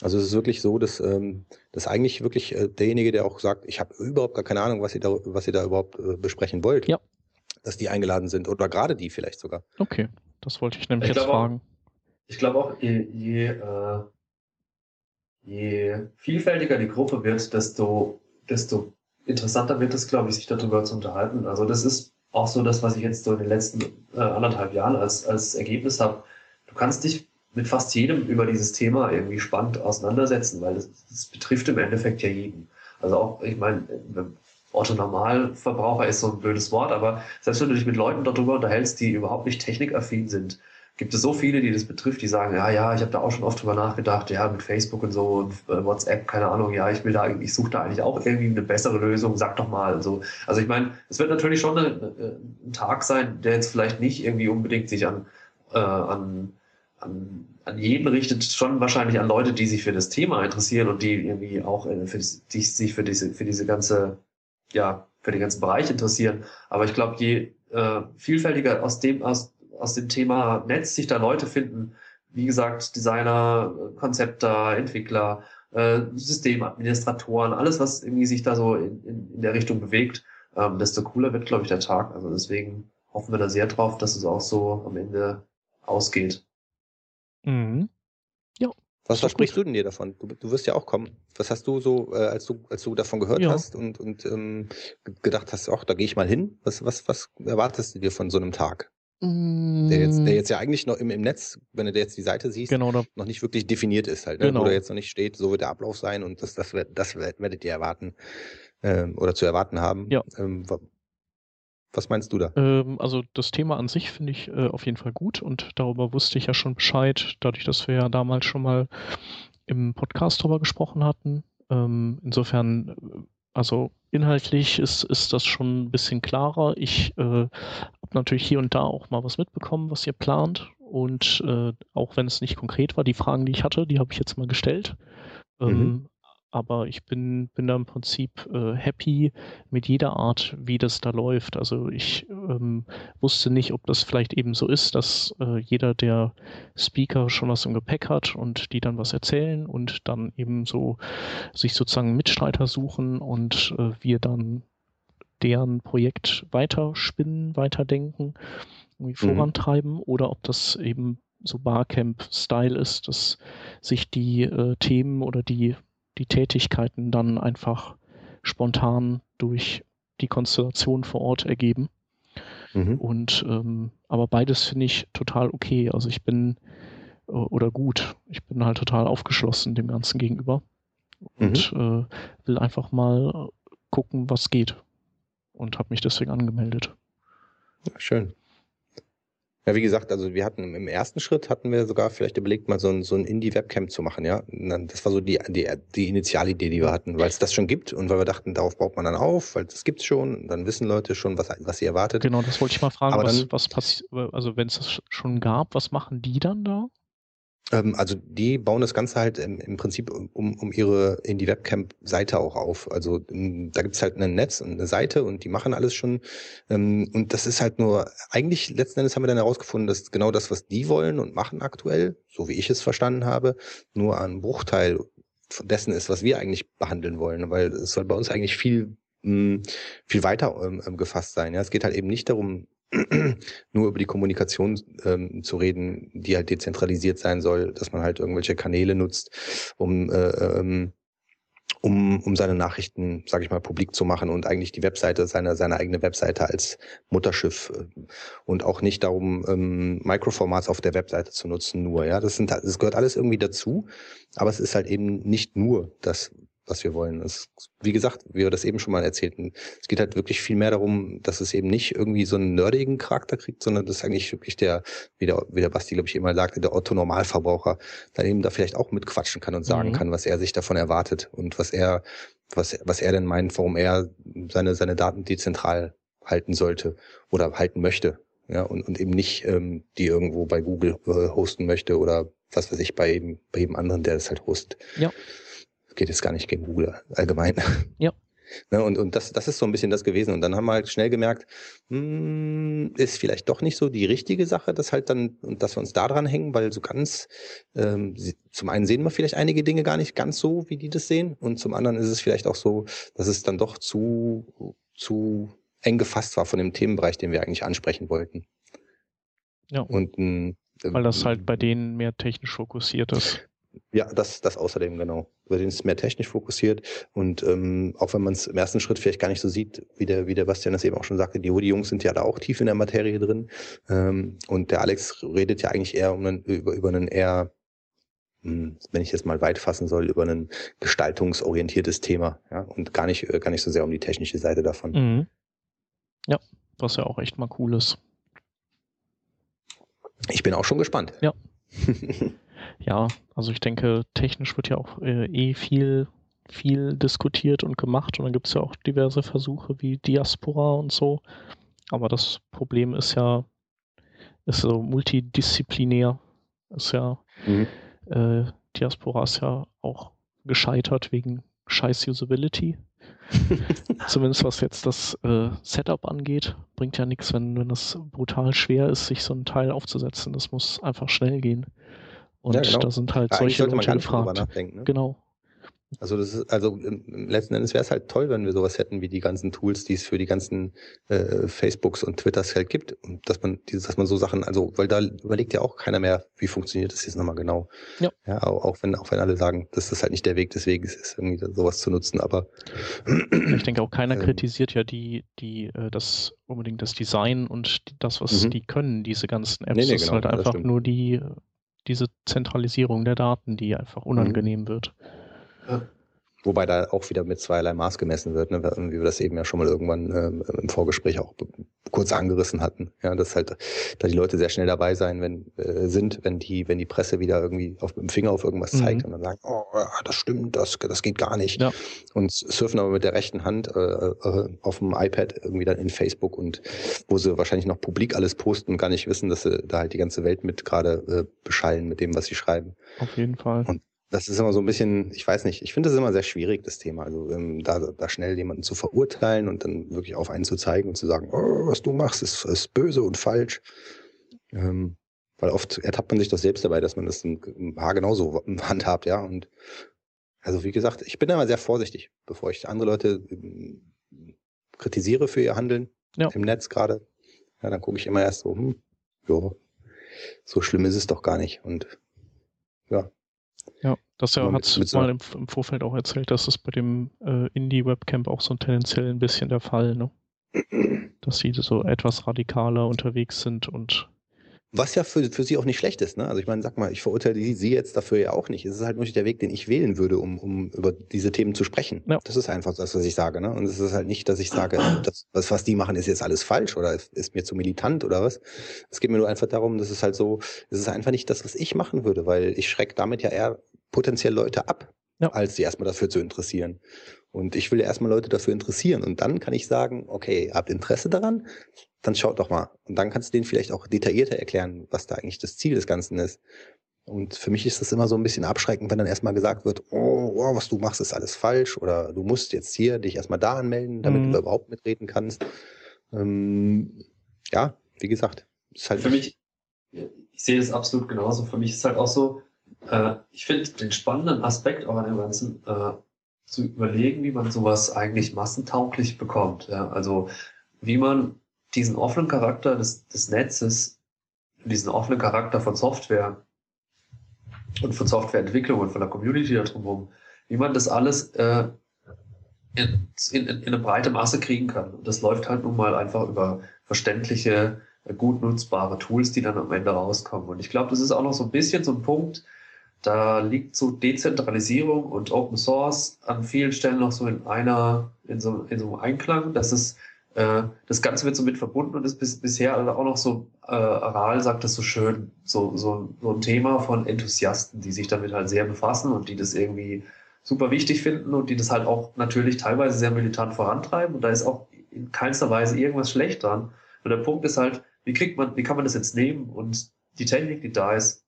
Also es ist wirklich so, dass, ähm, dass eigentlich wirklich äh, derjenige, der auch sagt, ich habe überhaupt gar keine Ahnung, was ihr da, was ihr da überhaupt äh, besprechen wollt,
ja.
Dass die eingeladen sind oder gerade die vielleicht sogar.
Okay, das wollte ich nämlich ich jetzt fragen.
Auch, ich glaube auch, je, je, äh, je vielfältiger die Gruppe wird, desto, desto interessanter wird es, glaube ich, sich darüber zu unterhalten. Also das ist auch so das, was ich jetzt so in den letzten äh, anderthalb Jahren als, als Ergebnis habe. Du kannst dich mit fast jedem über dieses Thema irgendwie spannend auseinandersetzen, weil das betrifft im Endeffekt ja jeden. Also auch, ich meine, Otto Normalverbraucher ist so ein blödes Wort, aber selbst wenn du dich mit Leuten darüber unterhältst, die überhaupt nicht technikaffin sind, gibt es so viele, die das betrifft, die sagen, ja, ja, ich habe da auch schon oft drüber nachgedacht, ja, mit Facebook und so und äh, WhatsApp, keine Ahnung, ja, ich will da, ich suche da eigentlich auch irgendwie eine bessere Lösung, sag doch mal. So. Also ich meine, es wird natürlich schon eine, ein Tag sein, der jetzt vielleicht nicht irgendwie unbedingt sich an, äh, an, an, an jeden richtet, schon wahrscheinlich an Leute, die sich für das Thema interessieren und die irgendwie auch äh, für, die sich für diese, für diese ganze, ja, für den ganzen Bereich interessieren. Aber ich glaube, je äh, vielfältiger aus dem, aus aus dem Thema Netz sich da Leute finden, wie gesagt, Designer, Konzepter, Entwickler, äh, Systemadministratoren, alles, was irgendwie sich da so in, in, in der Richtung bewegt, ähm, desto cooler wird, glaube ich, der Tag. Also deswegen hoffen wir da sehr drauf, dass es auch so am Ende ausgeht.
Mhm. Was versprichst du denn dir davon? Du, du, wirst ja auch kommen. Was hast du so, äh, als du, als du davon gehört ja. hast und, und ähm, gedacht hast, ach, da gehe ich mal hin? Was, was, was erwartest du dir von so einem Tag? Der jetzt, der mm. jetzt ja eigentlich noch im, im Netz, wenn du jetzt die Seite siehst, genau, noch nicht wirklich definiert ist halt, ne? genau. oder jetzt noch nicht steht, so wird der Ablauf sein und das, das, das werdet ihr erwarten ähm, oder zu erwarten haben.
Ja.
Ähm, was meinst du da?
Ähm, also das Thema an sich finde ich äh, auf jeden Fall gut und darüber wusste ich ja schon Bescheid, dadurch, dass wir ja damals schon mal im Podcast darüber gesprochen hatten. Ähm, insofern äh, also inhaltlich ist, ist das schon ein bisschen klarer. Ich äh, habe natürlich hier und da auch mal was mitbekommen, was ihr plant. Und äh, auch wenn es nicht konkret war, die Fragen, die ich hatte, die habe ich jetzt mal gestellt. Mhm. Aber ich bin, bin da im Prinzip äh, happy mit jeder Art, wie das da läuft. Also ich ähm, wusste nicht, ob das vielleicht eben so ist, dass äh, jeder der Speaker schon was im Gepäck hat und die dann was erzählen und dann eben so sich sozusagen Mitstreiter suchen und äh, wir dann deren Projekt weiterspinnen, weiterdenken, irgendwie mhm. vorantreiben oder ob das eben so Barcamp-Style ist, dass sich die äh, Themen oder die die Tätigkeiten dann einfach spontan durch die Konstellation vor Ort ergeben. Mhm. Und ähm, aber beides finde ich total okay. Also ich bin äh, oder gut, ich bin halt total aufgeschlossen dem Ganzen gegenüber und mhm. äh, will einfach mal gucken, was geht. Und habe mich deswegen angemeldet.
schön. Ja, wie gesagt, also wir hatten im ersten Schritt hatten wir sogar vielleicht überlegt, mal so ein, so ein Indie-Webcam zu machen, ja. Das war so die, die, die Initialidee, die wir hatten, weil es das schon gibt und weil wir dachten, darauf baut man dann auf, weil das gibt's schon, dann wissen Leute schon, was, was sie erwartet.
Genau, das wollte ich mal fragen, Aber was, dann, was passiert, also wenn es das schon gab, was machen die dann da?
Ähm, also die bauen das Ganze halt im, im Prinzip um, um ihre in die Webcam-Seite auch auf. Also in, da gibt's halt ein Netz und eine Seite und die machen alles schon. Ähm, und das ist halt nur, eigentlich letzten Endes haben wir dann herausgefunden, dass genau das, was die wollen und machen aktuell, so wie ich es verstanden habe, nur ein Bruchteil dessen ist, was wir eigentlich behandeln wollen. Weil es soll bei uns eigentlich viel, mh, viel weiter ähm, gefasst sein. Ja, es geht halt eben nicht darum, nur über die Kommunikation ähm, zu reden, die halt dezentralisiert sein soll, dass man halt irgendwelche Kanäle nutzt, um äh, ähm, um, um seine Nachrichten, sage ich mal, publik zu machen und eigentlich die Webseite, seine, seine eigene Webseite als Mutterschiff äh, und auch nicht darum, ähm, Microformats auf der Webseite zu nutzen nur. Ja, das sind, das gehört alles irgendwie dazu, aber es ist halt eben nicht nur das, was wir wollen. Es, wie gesagt, wie wir das eben schon mal erzählten, es geht halt wirklich viel mehr darum, dass es eben nicht irgendwie so einen nerdigen Charakter kriegt, sondern dass eigentlich wirklich der, wie der, wie der Basti, glaube ich, immer sagte, der Otto-Normalverbraucher dann eben da vielleicht auch mitquatschen kann und sagen mhm. kann, was er sich davon erwartet und was er, was, was er denn meint, warum er seine, seine Daten dezentral halten sollte oder halten möchte. Ja, und, und eben nicht ähm, die irgendwo bei Google äh, hosten möchte oder was weiß ich, bei eben, bei jedem anderen, der das halt hostet.
Ja
geht jetzt gar nicht gegen Google allgemein.
Ja.
Ne, und, und das, das ist so ein bisschen das gewesen. Und dann haben wir halt schnell gemerkt, hm, ist vielleicht doch nicht so die richtige Sache, dass halt dann, und dass wir uns da dran hängen, weil so ganz, ähm, zum einen sehen wir vielleicht einige Dinge gar nicht ganz so, wie die das sehen. Und zum anderen ist es vielleicht auch so, dass es dann doch zu, zu eng gefasst war von dem Themenbereich, den wir eigentlich ansprechen wollten.
Ja. Und, ähm, weil das halt bei denen mehr technisch fokussiert ist.
Ja, das, das außerdem, genau. Über den ist mehr technisch fokussiert und ähm, auch wenn man es im ersten Schritt vielleicht gar nicht so sieht, wie der, wie der Bastian das eben auch schon sagte, die Hoodie-Jungs sind ja da auch tief in der Materie drin ähm, und der Alex redet ja eigentlich eher um einen, über, über einen eher, hm, wenn ich jetzt mal weit fassen soll, über ein gestaltungsorientiertes Thema ja, und gar nicht, gar nicht so sehr um die technische Seite davon.
Mhm. Ja, was ja auch echt mal cool ist.
Ich bin auch schon gespannt.
Ja. ja, also ich denke, technisch wird ja auch äh, eh viel, viel diskutiert und gemacht und dann gibt es ja auch diverse Versuche wie Diaspora und so. Aber das Problem ist ja, ist so multidisziplinär. Ist ja, mhm. äh, Diaspora ist ja auch gescheitert wegen scheiß Usability. Zumindest was jetzt das äh, Setup angeht, bringt ja nichts, wenn, wenn das brutal schwer ist, sich so ein Teil aufzusetzen. Das muss einfach schnell gehen. Und ja, genau. da sind halt ja, solche Leute gefragt.
Ne?
Genau.
Also das ist, also letzten Endes wäre es halt toll, wenn wir sowas hätten wie die ganzen Tools, die es für die ganzen äh, Facebooks und Twitters halt gibt. Und dass man dieses, dass man so Sachen, also, weil da überlegt ja auch keiner mehr, wie funktioniert das jetzt nochmal genau.
Ja.
ja auch, auch wenn, auch wenn alle sagen, dass das halt nicht der Weg des Weges ist, irgendwie sowas zu nutzen. Aber
ich denke auch keiner ähm, kritisiert ja die, die, äh, das unbedingt das Design und das, was mhm. die können, diese ganzen Apps. Nee, nee, genau, ist halt einfach nur die diese Zentralisierung der Daten, die einfach unangenehm mhm. wird.
Ja. Wobei da auch wieder mit zweierlei Maß gemessen wird, ne? wie wir das eben ja schon mal irgendwann äh, im Vorgespräch auch kurz angerissen hatten. Ja, dass halt da die Leute sehr schnell dabei sein, wenn äh, sind, wenn die, wenn die Presse wieder irgendwie auf, mit dem Finger auf irgendwas mhm. zeigt und dann sagen, oh, das stimmt, das, das geht gar nicht.
Ja.
Und surfen aber mit der rechten Hand äh, äh, auf dem iPad irgendwie dann in Facebook und wo sie wahrscheinlich noch publik alles posten und gar nicht wissen, dass sie da halt die ganze Welt mit gerade äh, beschallen mit dem, was sie schreiben.
Auf jeden Fall.
Und das ist immer so ein bisschen, ich weiß nicht, ich finde das immer sehr schwierig, das Thema. Also ähm, da, da schnell jemanden zu verurteilen und dann wirklich auf einen zu zeigen und zu sagen, oh, was du machst, ist, ist böse und falsch. Ähm, weil oft ertappt man sich doch selbst dabei, dass man das ein Haar genauso handhabt, ja. Und also wie gesagt, ich bin immer sehr vorsichtig, bevor ich andere Leute ähm, kritisiere für ihr Handeln ja. im Netz gerade. Ja, dann gucke ich immer erst so, hm, ja, so schlimm ist es doch gar nicht. Und ja,
ja, das ja hat es mal im, im, Vorfeld auch erzählt, dass es bei dem äh, Indie-Webcamp auch so tendenziell ein bisschen der Fall, ne? Dass sie so etwas radikaler unterwegs sind und
was ja für, für sie auch nicht schlecht ist. Ne? Also ich meine, sag mal, ich verurteile sie jetzt dafür ja auch nicht. Es ist halt nur nicht der Weg, den ich wählen würde, um, um über diese Themen zu sprechen. Ja. Das ist einfach das, was ich sage. Ne? Und es ist halt nicht, dass ich sage, das, was, was die machen, ist jetzt alles falsch oder ist, ist mir zu militant oder was. Es geht mir nur einfach darum, dass es halt so, es ist einfach nicht das, was ich machen würde, weil ich schrecke damit ja eher potenziell Leute ab, ja. als sie erstmal dafür zu interessieren. Und ich will erstmal Leute dafür interessieren. Und dann kann ich sagen, okay, habt Interesse daran? Dann schaut doch mal. Und dann kannst du denen vielleicht auch detaillierter erklären, was da eigentlich das Ziel des Ganzen ist. Und für mich ist das immer so ein bisschen abschreckend, wenn dann erstmal gesagt wird, oh, oh was du machst, ist alles falsch oder du musst jetzt hier dich erstmal da anmelden, damit mhm. du überhaupt mitreden kannst. Ähm, ja, wie gesagt,
ist halt. Für mich, ich sehe das absolut genauso. Für mich ist halt auch so, äh, ich finde den spannenden Aspekt auch an dem Ganzen, äh, zu überlegen, wie man sowas eigentlich massentauglich bekommt. Ja? Also wie man diesen offenen Charakter des, des Netzes, diesen offenen Charakter von Software und von Softwareentwicklung und von der Community da drumherum, wie man das alles äh, in, in, in eine breite Masse kriegen kann. Und das läuft halt nun mal einfach über verständliche, gut nutzbare Tools, die dann am Ende rauskommen. Und ich glaube, das ist auch noch so ein bisschen so ein Punkt, da liegt so Dezentralisierung und Open Source an vielen Stellen noch so in einer, in so, in so einem Einklang, dass es äh, das Ganze wird so mit verbunden und ist bis, bisher auch noch so, äh, Aral sagt das so schön, so, so, so ein Thema von Enthusiasten, die sich damit halt sehr befassen und die das irgendwie super wichtig finden und die das halt auch natürlich teilweise sehr militant vorantreiben und da ist auch in keinster Weise irgendwas schlecht dran. Und der Punkt ist halt, wie kriegt man, wie kann man das jetzt nehmen und die Technik, die da ist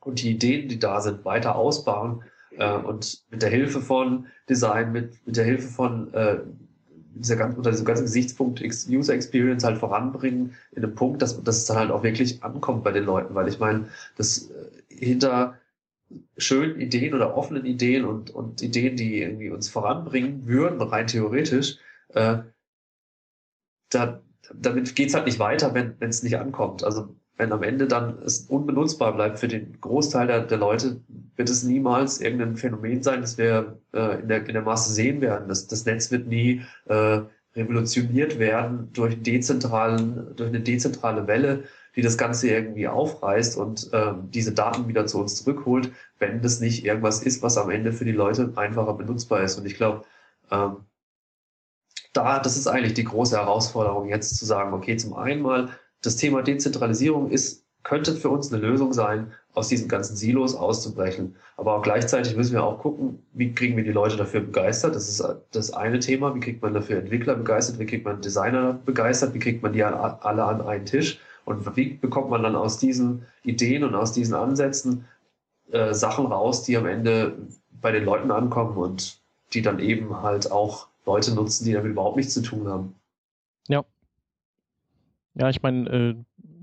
und die Ideen, die da sind, weiter ausbauen äh, und mit der Hilfe von Design, mit, mit der Hilfe von äh, dieser ganzen, unter diesem ganzen Gesichtspunkt User Experience halt voranbringen in einem Punkt, dass, dass es dann halt auch wirklich ankommt bei den Leuten, weil ich meine, das äh, hinter schönen Ideen oder offenen Ideen und, und Ideen, die irgendwie uns voranbringen würden, rein theoretisch, äh, da, damit geht's halt nicht weiter, wenn es nicht ankommt. Also wenn am Ende dann es unbenutzbar bleibt für den Großteil der, der Leute, wird es niemals irgendein Phänomen sein, das wir äh, in, der, in der Masse sehen werden. Das, das Netz wird nie äh, revolutioniert werden durch, dezentralen, durch eine dezentrale Welle, die das Ganze irgendwie aufreißt und äh, diese Daten wieder zu uns zurückholt, wenn das nicht irgendwas ist, was am Ende für die Leute einfacher benutzbar ist. Und ich glaube, ähm, da, das ist eigentlich die große Herausforderung, jetzt zu sagen, okay, zum einen mal, das Thema Dezentralisierung ist, könnte für uns eine Lösung sein, aus diesen ganzen Silos auszubrechen. Aber auch gleichzeitig müssen wir auch gucken, wie kriegen wir die Leute dafür begeistert. Das ist das eine Thema. Wie kriegt man dafür Entwickler begeistert? Wie kriegt man Designer begeistert? Wie kriegt man die alle an einen Tisch? Und wie bekommt man dann aus diesen Ideen und aus diesen Ansätzen äh, Sachen raus, die am Ende bei den Leuten ankommen und die dann eben halt auch Leute nutzen, die damit überhaupt nichts zu tun haben.
Ja. Ja, ich meine, äh,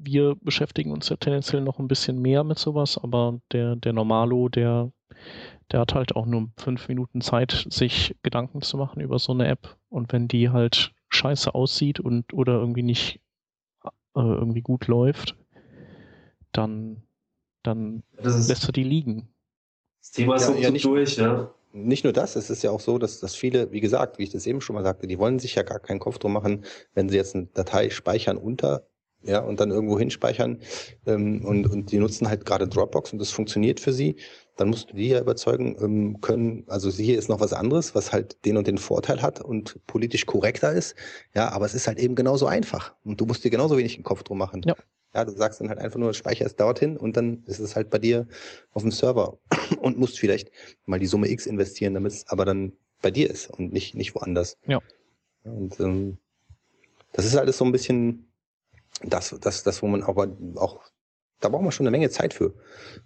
wir beschäftigen uns ja tendenziell noch ein bisschen mehr mit sowas, aber der, der Normalo, der, der hat halt auch nur fünf Minuten Zeit, sich Gedanken zu machen über so eine App. Und wenn die halt scheiße aussieht und oder irgendwie nicht äh, irgendwie gut läuft, dann, dann lässt er die liegen.
Das Thema ist ja, ja nicht, durch, ja.
Nicht nur das, es ist ja auch so, dass, dass viele, wie gesagt, wie ich das eben schon mal sagte, die wollen sich ja gar keinen Kopf drum machen, wenn sie jetzt eine Datei speichern unter ja, und dann irgendwo hinspeichern ähm, und, und die nutzen halt gerade Dropbox und das funktioniert für sie, dann musst du die ja überzeugen ähm, können, also hier ist noch was anderes, was halt den und den Vorteil hat und politisch korrekter ist, ja, aber es ist halt eben genauso einfach und du musst dir genauso wenig den Kopf drum machen. Ja. Ja, du sagst dann halt einfach nur, speicher es dorthin und dann ist es halt bei dir auf dem Server und musst vielleicht mal die Summe X investieren, damit es aber dann bei dir ist und nicht, nicht woanders.
Ja.
Und ähm, das ist alles so ein bisschen das, das, das, wo man aber auch, da braucht man schon eine Menge Zeit für.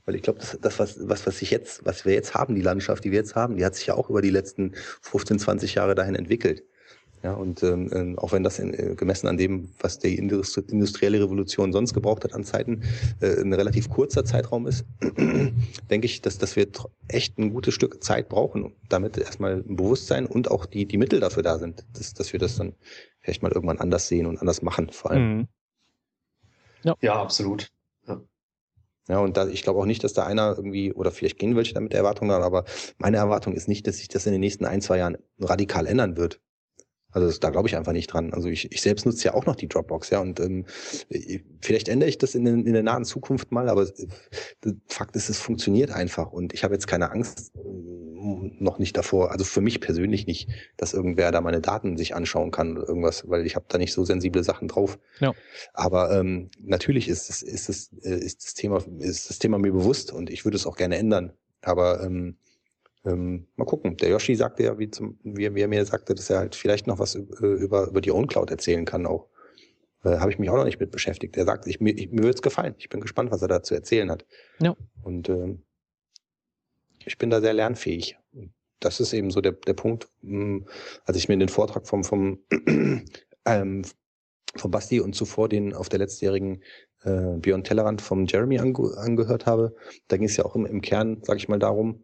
Weil ich glaube, das, das was, was, was ich jetzt, was wir jetzt haben, die Landschaft, die wir jetzt haben, die hat sich ja auch über die letzten 15, 20 Jahre dahin entwickelt. Ja, und ähm, ähm, auch wenn das in, äh, gemessen an dem, was die Industri industrielle Revolution sonst gebraucht hat an Zeiten, äh, ein relativ kurzer Zeitraum ist, denke ich, dass, dass wir echt ein gutes Stück Zeit brauchen, damit erstmal ein Bewusstsein und auch die, die Mittel dafür da sind, dass, dass wir das dann vielleicht mal irgendwann anders sehen und anders machen, vor allem. Mhm.
Ja, ja absolut. Ja.
Ja, und da, ich glaube auch nicht, dass da einer irgendwie, oder vielleicht gehen welche damit der Erwartung an, aber meine Erwartung ist nicht, dass sich das in den nächsten ein, zwei Jahren radikal ändern wird. Also das, da glaube ich einfach nicht dran. Also ich, ich selbst nutze ja auch noch die Dropbox, ja. Und ähm, vielleicht ändere ich das in, in der nahen Zukunft mal, aber Fakt ist, es funktioniert einfach. Und ich habe jetzt keine Angst ähm, noch nicht davor, also für mich persönlich nicht, dass irgendwer da meine Daten sich anschauen kann oder irgendwas, weil ich habe da nicht so sensible Sachen drauf. Ja. Aber ähm, natürlich ist es, ist es, äh, ist das Thema, ist das Thema mir bewusst und ich würde es auch gerne ändern. Aber ähm, ähm, mal gucken. Der Yoshi sagte ja, wie, zum, wie, wie er mir sagte, dass er halt vielleicht noch was über, über die OwnCloud erzählen kann auch. Äh, Habe ich mich auch noch nicht mit beschäftigt. Er sagt, ich, mir, ich, mir würde es gefallen. Ich bin gespannt, was er da zu erzählen hat. Ja. Und ähm, ich bin da sehr lernfähig. Das ist eben so der, der Punkt, mh, hm, als ich mir den Vortrag vom, vom, ähm, vom Basti und zuvor den auf der letztjährigen äh, Beyond Tellerrand vom Jeremy ange angehört habe, da ging es ja auch im, im Kern, sage ich mal, darum,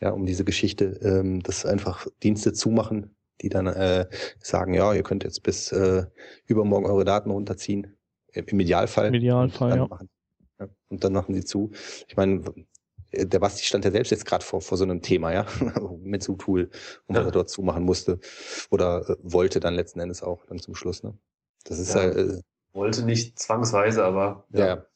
ja, um diese Geschichte, ähm, dass einfach Dienste zumachen, die dann äh, sagen, ja, ihr könnt jetzt bis äh, übermorgen eure Daten runterziehen. Im Idealfall. Im
Idealfall, ja.
Machen, ja. Und dann machen sie zu. Ich meine, der Basti stand ja selbst jetzt gerade vor, vor so einem Thema, ja, mit so einem Tool, und was er dort zumachen musste oder äh, wollte dann letzten Endes auch dann zum Schluss, ne? Das ist ja,
äh, wollte nicht zwangsweise, aber
ja, ja.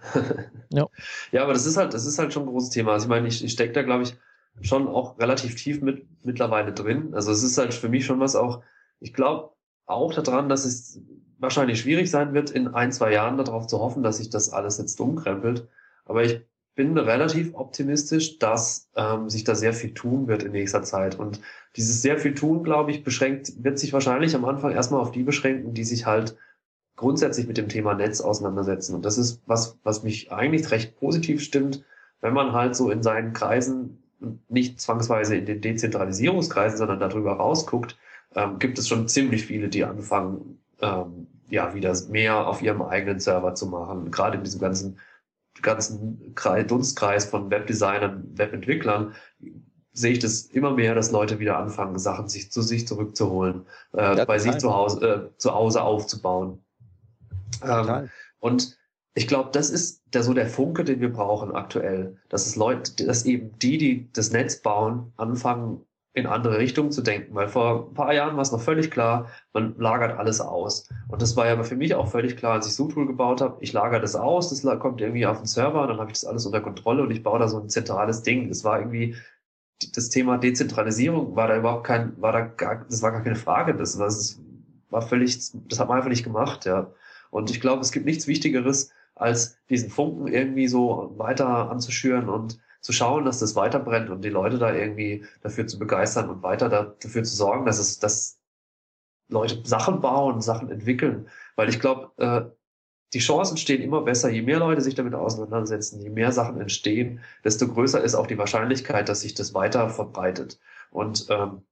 ja. ja, aber das ist halt, das ist halt schon ein großes Thema. Also ich meine, ich, ich stecke da, glaube ich, schon auch relativ tief mit mittlerweile drin. Also es ist halt für mich schon was auch, ich glaube auch daran, dass es wahrscheinlich schwierig sein wird, in ein, zwei Jahren darauf zu hoffen, dass sich das alles jetzt umkrempelt. Aber ich bin relativ optimistisch, dass ähm, sich da sehr viel tun wird in nächster Zeit. Und dieses sehr viel tun, glaube ich, beschränkt, wird sich wahrscheinlich am Anfang erstmal auf die beschränken, die sich halt grundsätzlich mit dem Thema Netz auseinandersetzen. Und das ist was, was mich eigentlich recht positiv stimmt, wenn man halt so in seinen Kreisen nicht zwangsweise in den Dezentralisierungskreisen, sondern darüber rausguckt, ähm, gibt es schon ziemlich viele, die anfangen, ähm, ja, wieder mehr auf ihrem eigenen Server zu machen. Gerade in diesem ganzen, ganzen Kreis, Dunstkreis von Webdesignern, Webentwicklern sehe ich das immer mehr, dass Leute wieder anfangen, Sachen sich zu sich zurückzuholen, äh, bei sich zu Hause, äh, zu Hause aufzubauen. Ähm, und ich glaube, das ist der, so der Funke, den wir brauchen aktuell, dass es Leute, dass eben die, die das Netz bauen, anfangen, in andere Richtungen zu denken. Weil vor ein paar Jahren war es noch völlig klar, man lagert alles aus. Und das war ja für mich auch völlig klar, als ich SUTool gebaut habe, ich lagere das aus, das kommt irgendwie auf den Server, dann habe ich das alles unter Kontrolle und ich baue da so ein zentrales Ding. Das war irgendwie, das Thema Dezentralisierung war da überhaupt kein, war da gar, das war gar keine Frage. Das, das war völlig, das hat man einfach nicht gemacht, ja. Und ich glaube, es gibt nichts Wichtigeres, als diesen Funken irgendwie so weiter anzuschüren und zu schauen, dass das weiter brennt und die Leute da irgendwie dafür zu begeistern und weiter dafür zu sorgen, dass es, dass Leute Sachen bauen, Sachen entwickeln. Weil ich glaube, äh, die Chancen stehen immer besser, je mehr Leute sich damit auseinandersetzen, je mehr Sachen entstehen, desto größer ist auch die Wahrscheinlichkeit, dass sich das weiter verbreitet. Und ähm,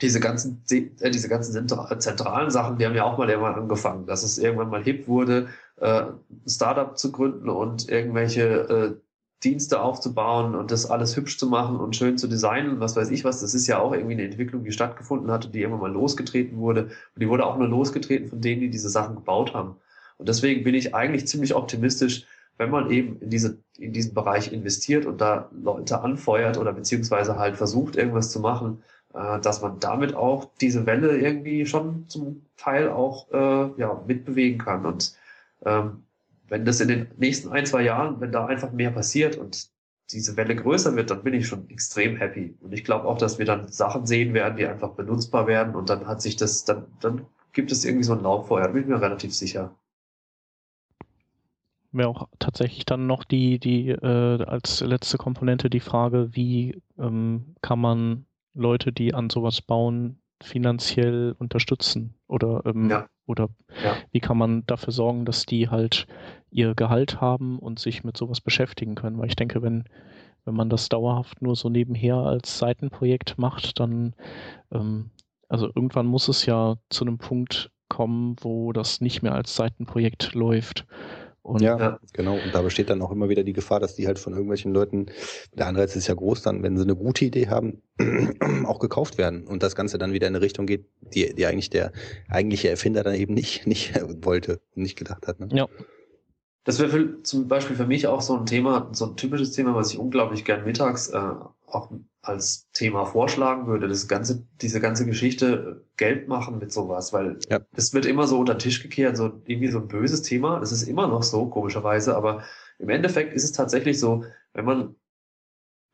diese ganzen, äh, diese ganzen zentralen Sachen, die haben ja auch mal irgendwann angefangen, dass es irgendwann mal hip wurde, äh, ein Startup zu gründen und irgendwelche äh, Dienste aufzubauen und das alles hübsch zu machen und schön zu designen, was weiß ich was. Das ist ja auch irgendwie eine Entwicklung, die stattgefunden hatte, die irgendwann mal losgetreten wurde. Und die wurde auch nur losgetreten von denen, die diese Sachen gebaut haben. Und deswegen bin ich eigentlich ziemlich optimistisch, wenn man eben in diese, in diesen Bereich investiert und da Leute anfeuert oder beziehungsweise halt versucht, irgendwas zu machen, äh, dass man damit auch diese Welle irgendwie schon zum Teil auch äh, ja, mitbewegen kann. Und ähm, wenn das in den nächsten ein, zwei Jahren, wenn da einfach mehr passiert und diese Welle größer wird, dann bin ich schon extrem happy. Und ich glaube auch, dass wir dann Sachen sehen werden, die einfach benutzbar werden und dann hat sich das, dann, dann gibt es irgendwie so ein Lauffeuer, bin ich mir relativ sicher.
Wäre auch tatsächlich dann noch die, die äh, als letzte Komponente die Frage, wie ähm, kann man Leute, die an sowas bauen, finanziell unterstützen? Oder, ähm, ja. oder ja. wie kann man dafür sorgen, dass die halt ihr Gehalt haben und sich mit sowas beschäftigen können? Weil ich denke, wenn, wenn man das dauerhaft nur so nebenher als Seitenprojekt macht, dann, ähm, also irgendwann muss es ja zu einem Punkt kommen, wo das nicht mehr als Seitenprojekt läuft.
Und ja, ja, genau. Und da besteht dann auch immer wieder die Gefahr, dass die halt von irgendwelchen Leuten, der Anreiz ist ja groß, dann, wenn sie eine gute Idee haben, auch gekauft werden und das Ganze dann wieder in eine Richtung geht, die, die eigentlich der eigentliche Erfinder dann eben nicht, nicht wollte und nicht gedacht hat. Ne?
Ja. Das wäre zum Beispiel für mich auch so ein Thema, so ein typisches Thema, was ich unglaublich gern mittags äh, auch als Thema vorschlagen würde, das ganze, diese ganze Geschichte äh, Geld machen mit sowas, weil ja. es wird immer so unter den Tisch gekehrt, so irgendwie so ein böses Thema. Das ist immer noch so, komischerweise, aber im Endeffekt ist es tatsächlich so, wenn man,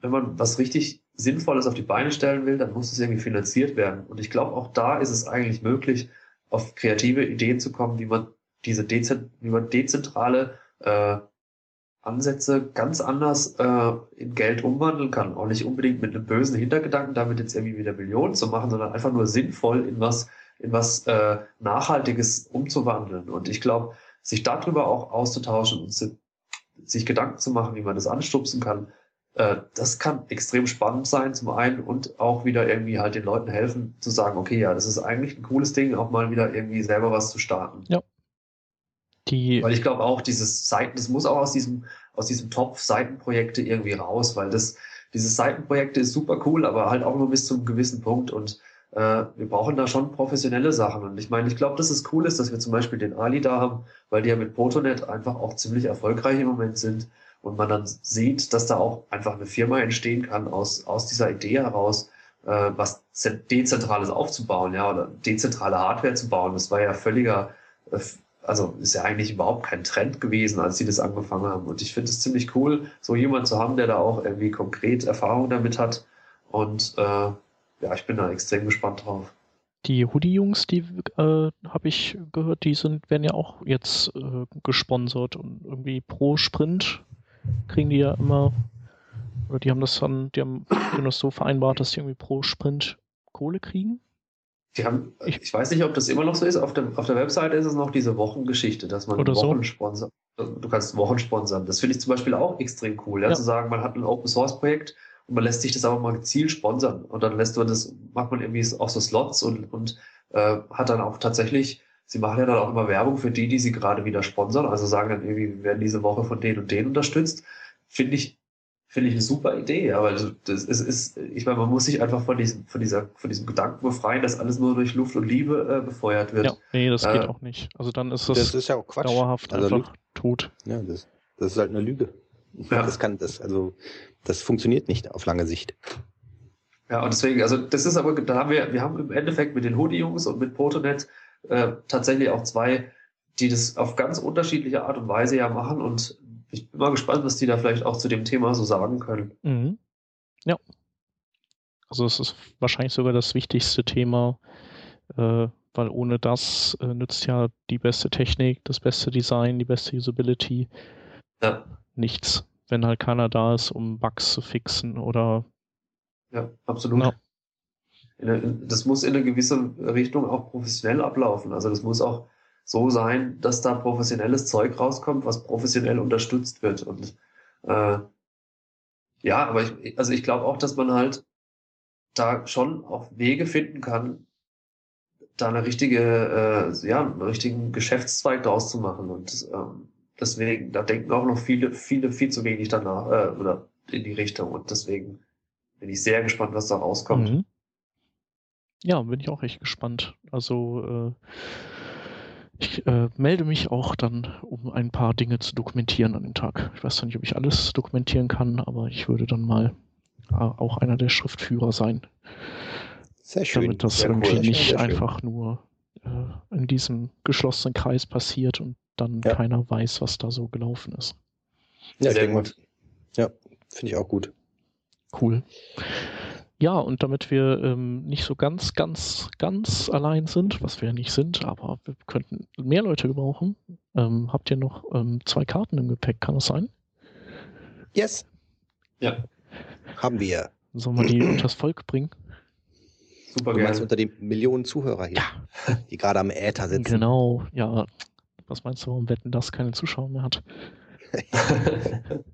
wenn man was richtig Sinnvolles auf die Beine stellen will, dann muss es irgendwie finanziert werden. Und ich glaube, auch da ist es eigentlich möglich, auf kreative Ideen zu kommen, wie man diese Dezent wie man dezentrale äh, Ansätze ganz anders äh, in Geld umwandeln kann. Auch nicht unbedingt mit einem bösen Hintergedanken, damit jetzt irgendwie wieder Millionen zu machen, sondern einfach nur sinnvoll in was, in was äh, Nachhaltiges umzuwandeln. Und ich glaube, sich darüber auch auszutauschen und zu, sich Gedanken zu machen, wie man das anstupsen kann, äh, das kann extrem spannend sein, zum einen, und auch wieder irgendwie halt den Leuten helfen, zu sagen, okay, ja, das ist eigentlich ein cooles Ding, auch mal wieder irgendwie selber was zu starten.
Ja.
Die weil ich glaube auch, dieses Seiten, das muss auch aus diesem, aus diesem Topf Seitenprojekte irgendwie raus, weil das, dieses Seitenprojekte ist super cool, aber halt auch nur bis zu einem gewissen Punkt und äh, wir brauchen da schon professionelle Sachen. Und ich meine, ich glaube, dass es cool ist, dass wir zum Beispiel den Ali da haben, weil die ja mit Protonet einfach auch ziemlich erfolgreich im Moment sind und man dann sieht, dass da auch einfach eine Firma entstehen kann aus, aus dieser Idee heraus, äh, was Dezentrales aufzubauen, ja, oder dezentrale Hardware zu bauen. Das war ja völliger, äh, also ist ja eigentlich überhaupt kein Trend gewesen, als sie das angefangen haben. Und ich finde es ziemlich cool, so jemand zu haben, der da auch irgendwie konkret Erfahrung damit hat. Und äh, ja, ich bin da extrem gespannt drauf.
Die Hoodie-Jungs, die äh, habe ich gehört, die sind, werden ja auch jetzt äh, gesponsert und irgendwie pro Sprint kriegen die ja immer, oder die haben das dann, die haben, das so vereinbart, dass die irgendwie pro Sprint Kohle kriegen.
Die haben, ich, ich, weiß nicht, ob das immer noch so ist. Auf der, auf der Webseite ist es noch diese Wochengeschichte, dass man
Oder
Wochen
so.
sponsern. Du kannst Wochen sponsern. Das finde ich zum Beispiel auch extrem cool, ja, ja. zu sagen, man hat ein Open Source Projekt und man lässt sich das aber mal gezielt sponsern. Und dann lässt man das, macht man irgendwie auch so Slots und, und äh, hat dann auch tatsächlich, sie machen ja dann auch immer Werbung für die, die sie gerade wieder sponsern. Also sagen dann irgendwie, wir werden diese Woche von denen und denen unterstützt. Finde ich, finde ich eine super Idee. Aber das ist, ist, ich meine, man muss sich einfach von diesem, von dieser, von diesem Gedanken befreien, dass alles nur durch Luft und Liebe äh, befeuert wird. Ja,
nee, das äh, geht auch nicht. Also dann ist das,
das ist ja auch Quatsch.
dauerhaft also einfach tot.
Ja, das, das ist halt eine Lüge. Ja. Das kann, das, also, das funktioniert nicht auf lange Sicht.
Ja, und deswegen, also das ist aber, da haben wir, wir haben im Endeffekt mit den Hoodie-Jungs und mit Protonet äh, tatsächlich auch zwei, die das auf ganz unterschiedliche Art und Weise ja machen und ich bin mal gespannt, was die da vielleicht auch zu dem Thema so sagen können.
Mhm. Ja. Also es ist wahrscheinlich sogar das wichtigste Thema, äh, weil ohne das äh, nützt ja die beste Technik, das beste Design, die beste Usability
ja.
nichts, wenn halt keiner da ist, um Bugs zu fixen oder
ja, absolut. Ja. Das muss in eine gewisse Richtung auch professionell ablaufen. Also das muss auch so sein, dass da professionelles Zeug rauskommt, was professionell unterstützt wird. Und äh, ja, aber ich, also ich glaube auch, dass man halt da schon auch Wege finden kann, da eine richtige, äh, ja, einen richtigen Geschäftszweig draus zu machen. Und ähm, deswegen, da denken auch noch viele, viele viel zu wenig danach äh, oder in die Richtung. Und deswegen bin ich sehr gespannt, was da rauskommt. Mhm.
Ja, bin ich auch echt gespannt. Also äh, ich äh, melde mich auch dann, um ein paar Dinge zu dokumentieren an dem Tag. Ich weiß zwar nicht, ob ich alles dokumentieren kann, aber ich würde dann mal äh, auch einer der Schriftführer sein.
Sehr schön.
Damit das
sehr
irgendwie
cool.
nicht einfach nur äh, in diesem geschlossenen Kreis passiert und dann
Ja.
keiner weiß, was da so gelaufen ist.
Ja,
Sehr gut.
Ja, finde ich auch gut.
Cool. Ja, und damit wir ähm, nicht so ganz, ganz, ganz allein sind, was wir ja nicht sind, aber wir könnten mehr Leute gebrauchen, ähm, habt ihr noch ähm, zwei Karten im Gepäck, kann das sein?
Yes,
Ja,
haben wir.
Sollen wir die unters Volk bringen?
super
Du meinst unter den Millionen Zuhörer hier, die gerade am Äther sitzen.
Genau, ja. Was meinst du, warum Wetten das keine Zuschauer mehr hat?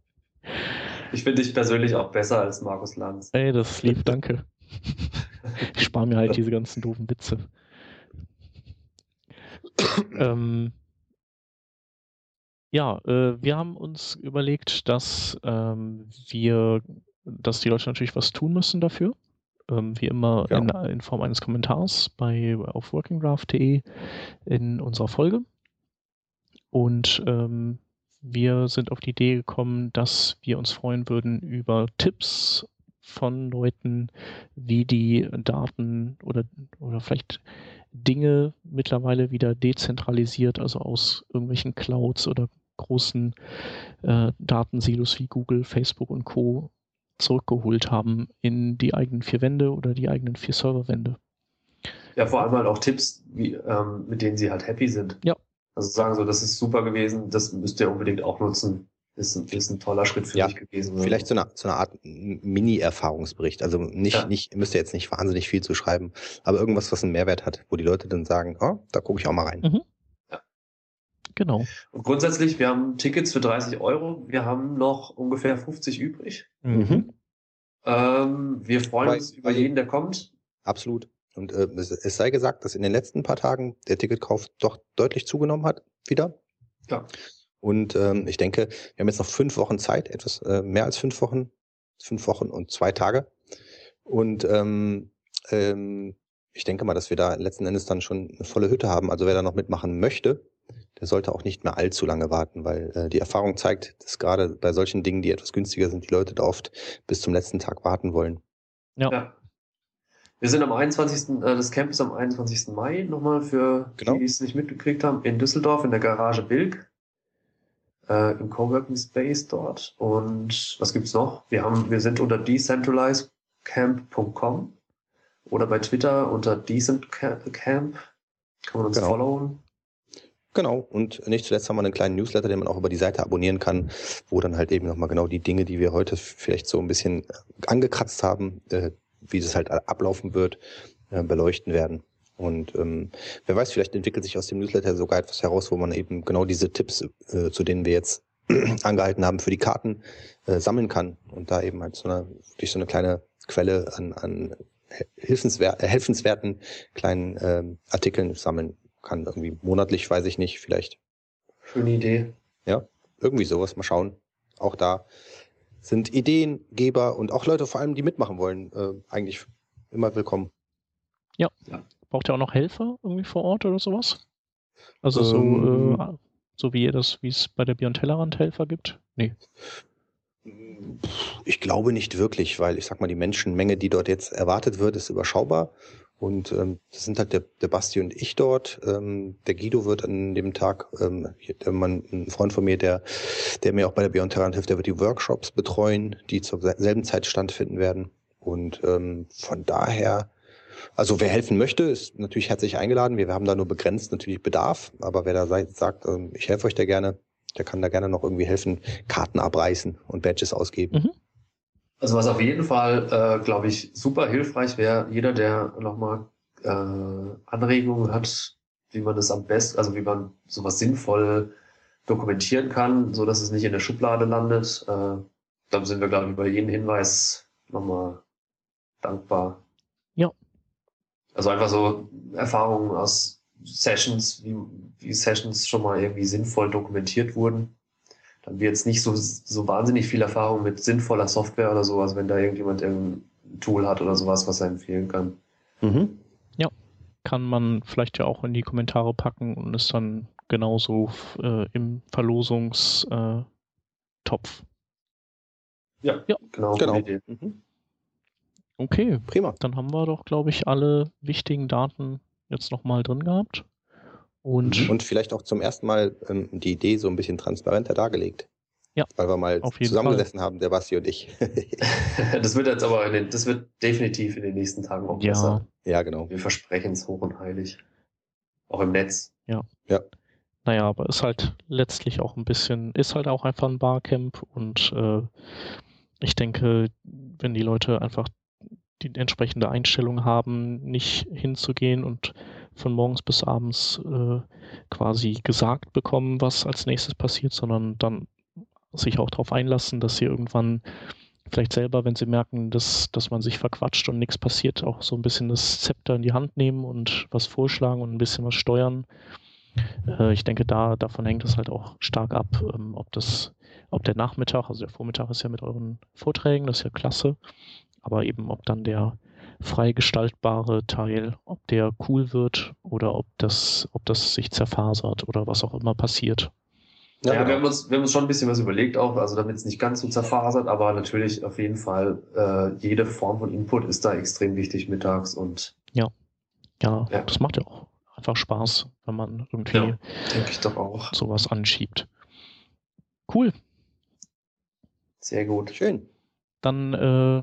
ich finde dich persönlich auch besser als Markus Lanz.
Ey, das ist lieb, danke. Ich spare mir halt diese ganzen doofen Witze. ähm, ja, äh, wir haben uns überlegt, dass ähm, wir, dass die Leute natürlich was tun müssen dafür. Ähm, wie immer
Ja.
in, in Form eines Kommentars bei auf workingdraft.de in unserer Folge. Und ähm, wir sind auf die Idee gekommen, dass wir uns freuen würden über Tipps von Leuten, wie die Daten oder, oder vielleicht Dinge mittlerweile wieder dezentralisiert, also aus irgendwelchen Clouds oder großen äh, Datensilos wie Google, Facebook und Co. zurückgeholt haben in die eigenen vier Wände oder die eigenen vier Serverwände.
Ja, vor allem halt auch Tipps, wie, ähm, mit denen sie halt happy sind.
Ja.
Also sagen so, das ist super gewesen, das müsst ihr unbedingt auch nutzen. Ist ein, ist ein toller Schritt für
Ja,
mich gewesen.
Vielleicht so eine, so eine Art Mini-Erfahrungsbericht. Also nicht,
Ja.
nicht, ihr müsst ja jetzt nicht wahnsinnig viel zu schreiben, aber irgendwas, was einen Mehrwert hat, wo die Leute dann sagen, oh, da gucke ich auch mal rein.
Mhm. Genau.
Und grundsätzlich, wir haben Tickets für 30 Euro. Wir haben noch ungefähr 50 übrig.
Mhm.
Ähm, wir freuen
Bei-
uns über jeden, der kommt.
Absolut. Und äh, es, es sei gesagt, dass in den letzten paar Tagen der Ticketkauf doch deutlich zugenommen hat, wieder.
Ja.
Und ähm, ich denke, wir haben jetzt noch fünf Wochen Zeit, etwas äh, mehr als fünf Wochen, fünf Wochen und zwei Tage. Und ähm, ähm, ich denke mal, dass wir da letzten Endes dann schon eine volle Hütte haben. Also wer da noch mitmachen möchte, der sollte auch nicht mehr allzu lange warten, weil äh, die Erfahrung zeigt, dass gerade bei solchen Dingen, die etwas günstiger sind, die Leute da oft bis zum letzten Tag warten wollen.
Ja. ja. Wir sind am 21. Äh, das Camp ist am 21. Mai nochmal für genau. die, die es nicht mitgekriegt haben, in Düsseldorf in der Garage Bilk. Äh, Im Coworking Space dort. Und was gibt's noch? Wir haben, wir sind unter decentralizedcamp.com oder bei Twitter unter decentcamp. Kann man uns genau. followen.
Genau, und nicht zuletzt haben wir einen kleinen Newsletter, den man auch über die Seite abonnieren kann, wo dann halt eben nochmal genau die Dinge, die wir heute vielleicht so ein bisschen angekratzt haben, äh, wie das halt ablaufen wird, äh, beleuchten werden. Und ähm, wer weiß, vielleicht entwickelt sich aus dem Newsletter sogar etwas heraus, wo man eben genau diese Tipps, äh, zu denen wir jetzt angehalten haben, für die Karten äh, sammeln kann und da eben halt so eine, durch so eine kleine Quelle an, an hilfenswer helfenswerten kleinen äh, Artikeln sammeln kann. Irgendwie monatlich, weiß ich nicht, vielleicht.
Schöne Idee.
Ja, irgendwie sowas. Mal schauen. Auch da sind Ideengeber und auch Leute vor allem, die mitmachen wollen, äh, eigentlich immer willkommen.
Ja. ja. Braucht ihr auch noch Helfer irgendwie vor Ort oder sowas? Also so, ähm, äh, so wie ihr das, wie es bei der Beyond Tellerrand Helfer gibt? Nee.
Ich glaube nicht wirklich, weil ich sag mal, die Menschenmenge, die dort jetzt erwartet wird, ist überschaubar. Und ähm, das sind halt der, der Basti und ich dort. Ähm, der Guido wird an dem Tag, ähm, der Mann, ein Freund von mir, der, der mir auch bei der Beyond Terran hilft, der wird die Workshops betreuen, die zur selben Zeit stattfinden werden. Und ähm, von daher, also wer helfen möchte, ist natürlich herzlich eingeladen. Wir, haben da nur begrenzt natürlich Bedarf, aber wer da sagt, ähm, ich helfe euch da gerne, der kann da gerne noch irgendwie helfen, Karten abreißen und Badges ausgeben. Mhm.
Also was auf jeden Fall, äh, glaube ich, super hilfreich wäre, jeder, der nochmal äh, Anregungen hat, wie man das am besten, also wie man sowas sinnvoll dokumentieren kann, so dass es nicht in der Schublade landet. Äh, dann sind wir, glaube ich, über jeden Hinweis nochmal dankbar.
Ja.
Also einfach so Erfahrungen aus Sessions, wie, wie Sessions schon mal irgendwie sinnvoll dokumentiert wurden dann haben wir jetzt nicht so, so wahnsinnig viel Erfahrung mit sinnvoller Software oder sowas, wenn da irgendjemand ein Tool hat oder sowas, was er empfehlen kann.
Mhm. Ja, kann man vielleicht ja auch in die Kommentare packen und ist dann genauso äh, im Verlosungstopf.
ja, ja, genau. genau. Mhm.
Okay, prima. Dann haben wir doch, glaube ich, alle wichtigen Daten jetzt nochmal drin gehabt.
Und, und vielleicht auch zum ersten Mal ähm, die Idee so ein bisschen transparenter dargelegt.
Ja.
Weil wir mal zusammengesessen Fall. haben, der Basti und ich.
das wird jetzt aber, den, das wird definitiv in den nächsten Tagen auch
ja.
besser.
Ja, genau.
Wir versprechen es hoch und heilig. Auch im Netz.
Ja.
Ja.
Naja, aber ist halt letztlich auch ein bisschen, ist halt auch einfach ein Barcamp und äh, ich denke, wenn die Leute einfach die entsprechende Einstellung haben, nicht hinzugehen und von morgens bis abends äh, quasi gesagt bekommen, was als nächstes passiert, sondern dann sich auch darauf einlassen, dass sie irgendwann vielleicht selber, wenn sie merken, dass, dass man sich verquatscht und nichts passiert, auch so ein bisschen das Zepter in die Hand nehmen und was vorschlagen und ein bisschen was steuern. Äh, ich denke, da davon hängt es halt auch stark ab, ähm, ob das, ob der Nachmittag, also der Vormittag ist ja mit euren Vorträgen, das ist ja klasse, aber eben ob dann der frei gestaltbare Teil, ob der cool wird oder ob das, ob das sich zerfasert oder was auch immer passiert.
Ja, ja wir, haben uns, wir haben uns schon ein bisschen was überlegt auch, also damit es nicht ganz so zerfasert, aber natürlich auf jeden Fall äh, jede Form von Input ist da extrem wichtig mittags und
ja, ja, ja. das macht ja auch einfach Spaß, wenn man irgendwie ja,
denke ich doch auch.
sowas anschiebt. Cool.
Sehr gut.
Schön.
Dann äh,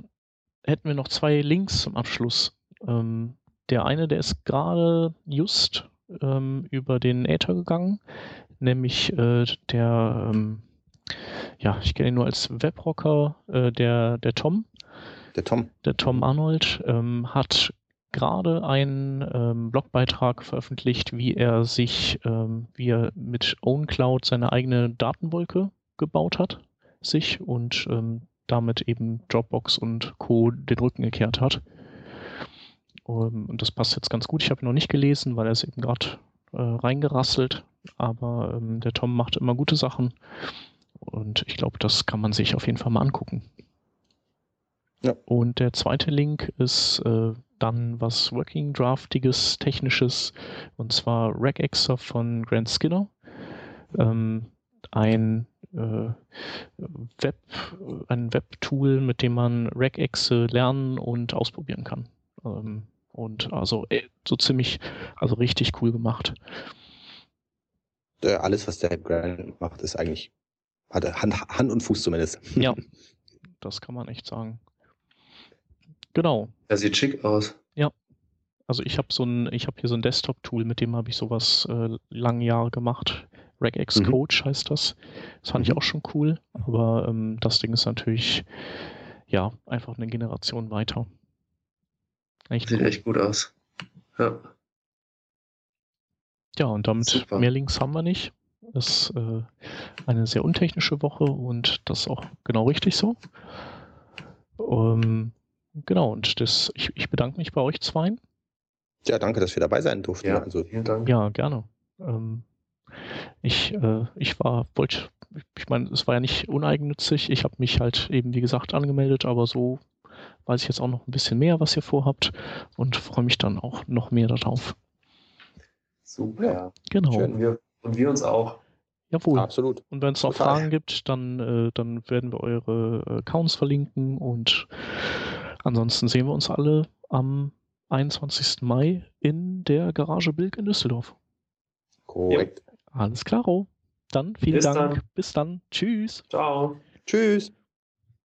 hätten wir noch zwei Links zum Abschluss. Ähm, der eine, der ist gerade just ähm, über den Äther gegangen, nämlich äh, der, ähm, ja, ich kenne ihn nur als Webrocker, äh, der, der Tom.
Der Tom.
Der Tom Arnold ähm, hat gerade einen ähm, Blogbeitrag veröffentlicht, wie er sich, ähm, wie er mit OwnCloud seine eigene Datenwolke gebaut hat, sich und ähm, damit eben Dropbox und Co. den Rücken gekehrt hat. Ähm, und das passt jetzt ganz gut. Ich habe ihn noch nicht gelesen, weil er ist eben gerade äh, reingerasselt. Aber ähm, der Tom macht immer gute Sachen. Und ich glaube, das kann man sich auf jeden Fall mal angucken. Ja. Und der zweite Link ist, äh, dann was Working Draftiges, Technisches, und zwar Regexer von Grant Skinner. Ähm, ein äh, Web, ein Web-Tool, mit dem man Regexe lernen und ausprobieren kann. Ähm, und also äh, so ziemlich, also richtig cool gemacht.
Alles, was der Grant macht, ist eigentlich, hat Hand, Hand und Fuß zumindest.
Ja, das kann man echt sagen. Genau.
Er sieht schick aus.
Ja. Also ich habe so ein, ich habe hier so ein Desktop-Tool, mit dem habe ich sowas äh, lange Jahre gemacht. Regex mhm. Coach heißt das. Das fand mhm. ich auch schon cool, aber ähm, das Ding ist natürlich ja einfach eine Generation weiter.
Echt Sieht cool. echt gut aus. Ja.
Ja, und damit Super. mehr Links haben wir nicht. Ist äh, eine sehr untechnische Woche und das ist auch genau richtig so. Ähm, genau, und das, ich, ich bedanke mich bei euch zweien.
Ja, danke, dass wir dabei sein durften.
Ja, also, vielen Dank. Ja, gerne. Ähm, ich, äh, ich war, wollte, ich meine, es war ja nicht uneigennützig. Ich habe mich halt eben, wie gesagt, angemeldet, aber so weiß ich jetzt auch noch ein bisschen mehr, was ihr vorhabt und freue mich dann auch noch mehr darauf.
Super.
Genau.
Schön. Wir, und wir uns auch.
Jawohl.
Absolut.
Und wenn es noch Total. Fragen gibt, dann, äh, dann werden wir eure äh, Accounts verlinken und ansonsten sehen wir uns alle am 21. Mai in der Garage Bilk in Düsseldorf.
Korrekt.
Ja. Alles klar. Dann vielen Bis Dank. Dann. Bis dann. Tschüss.
Ciao.
Tschüss.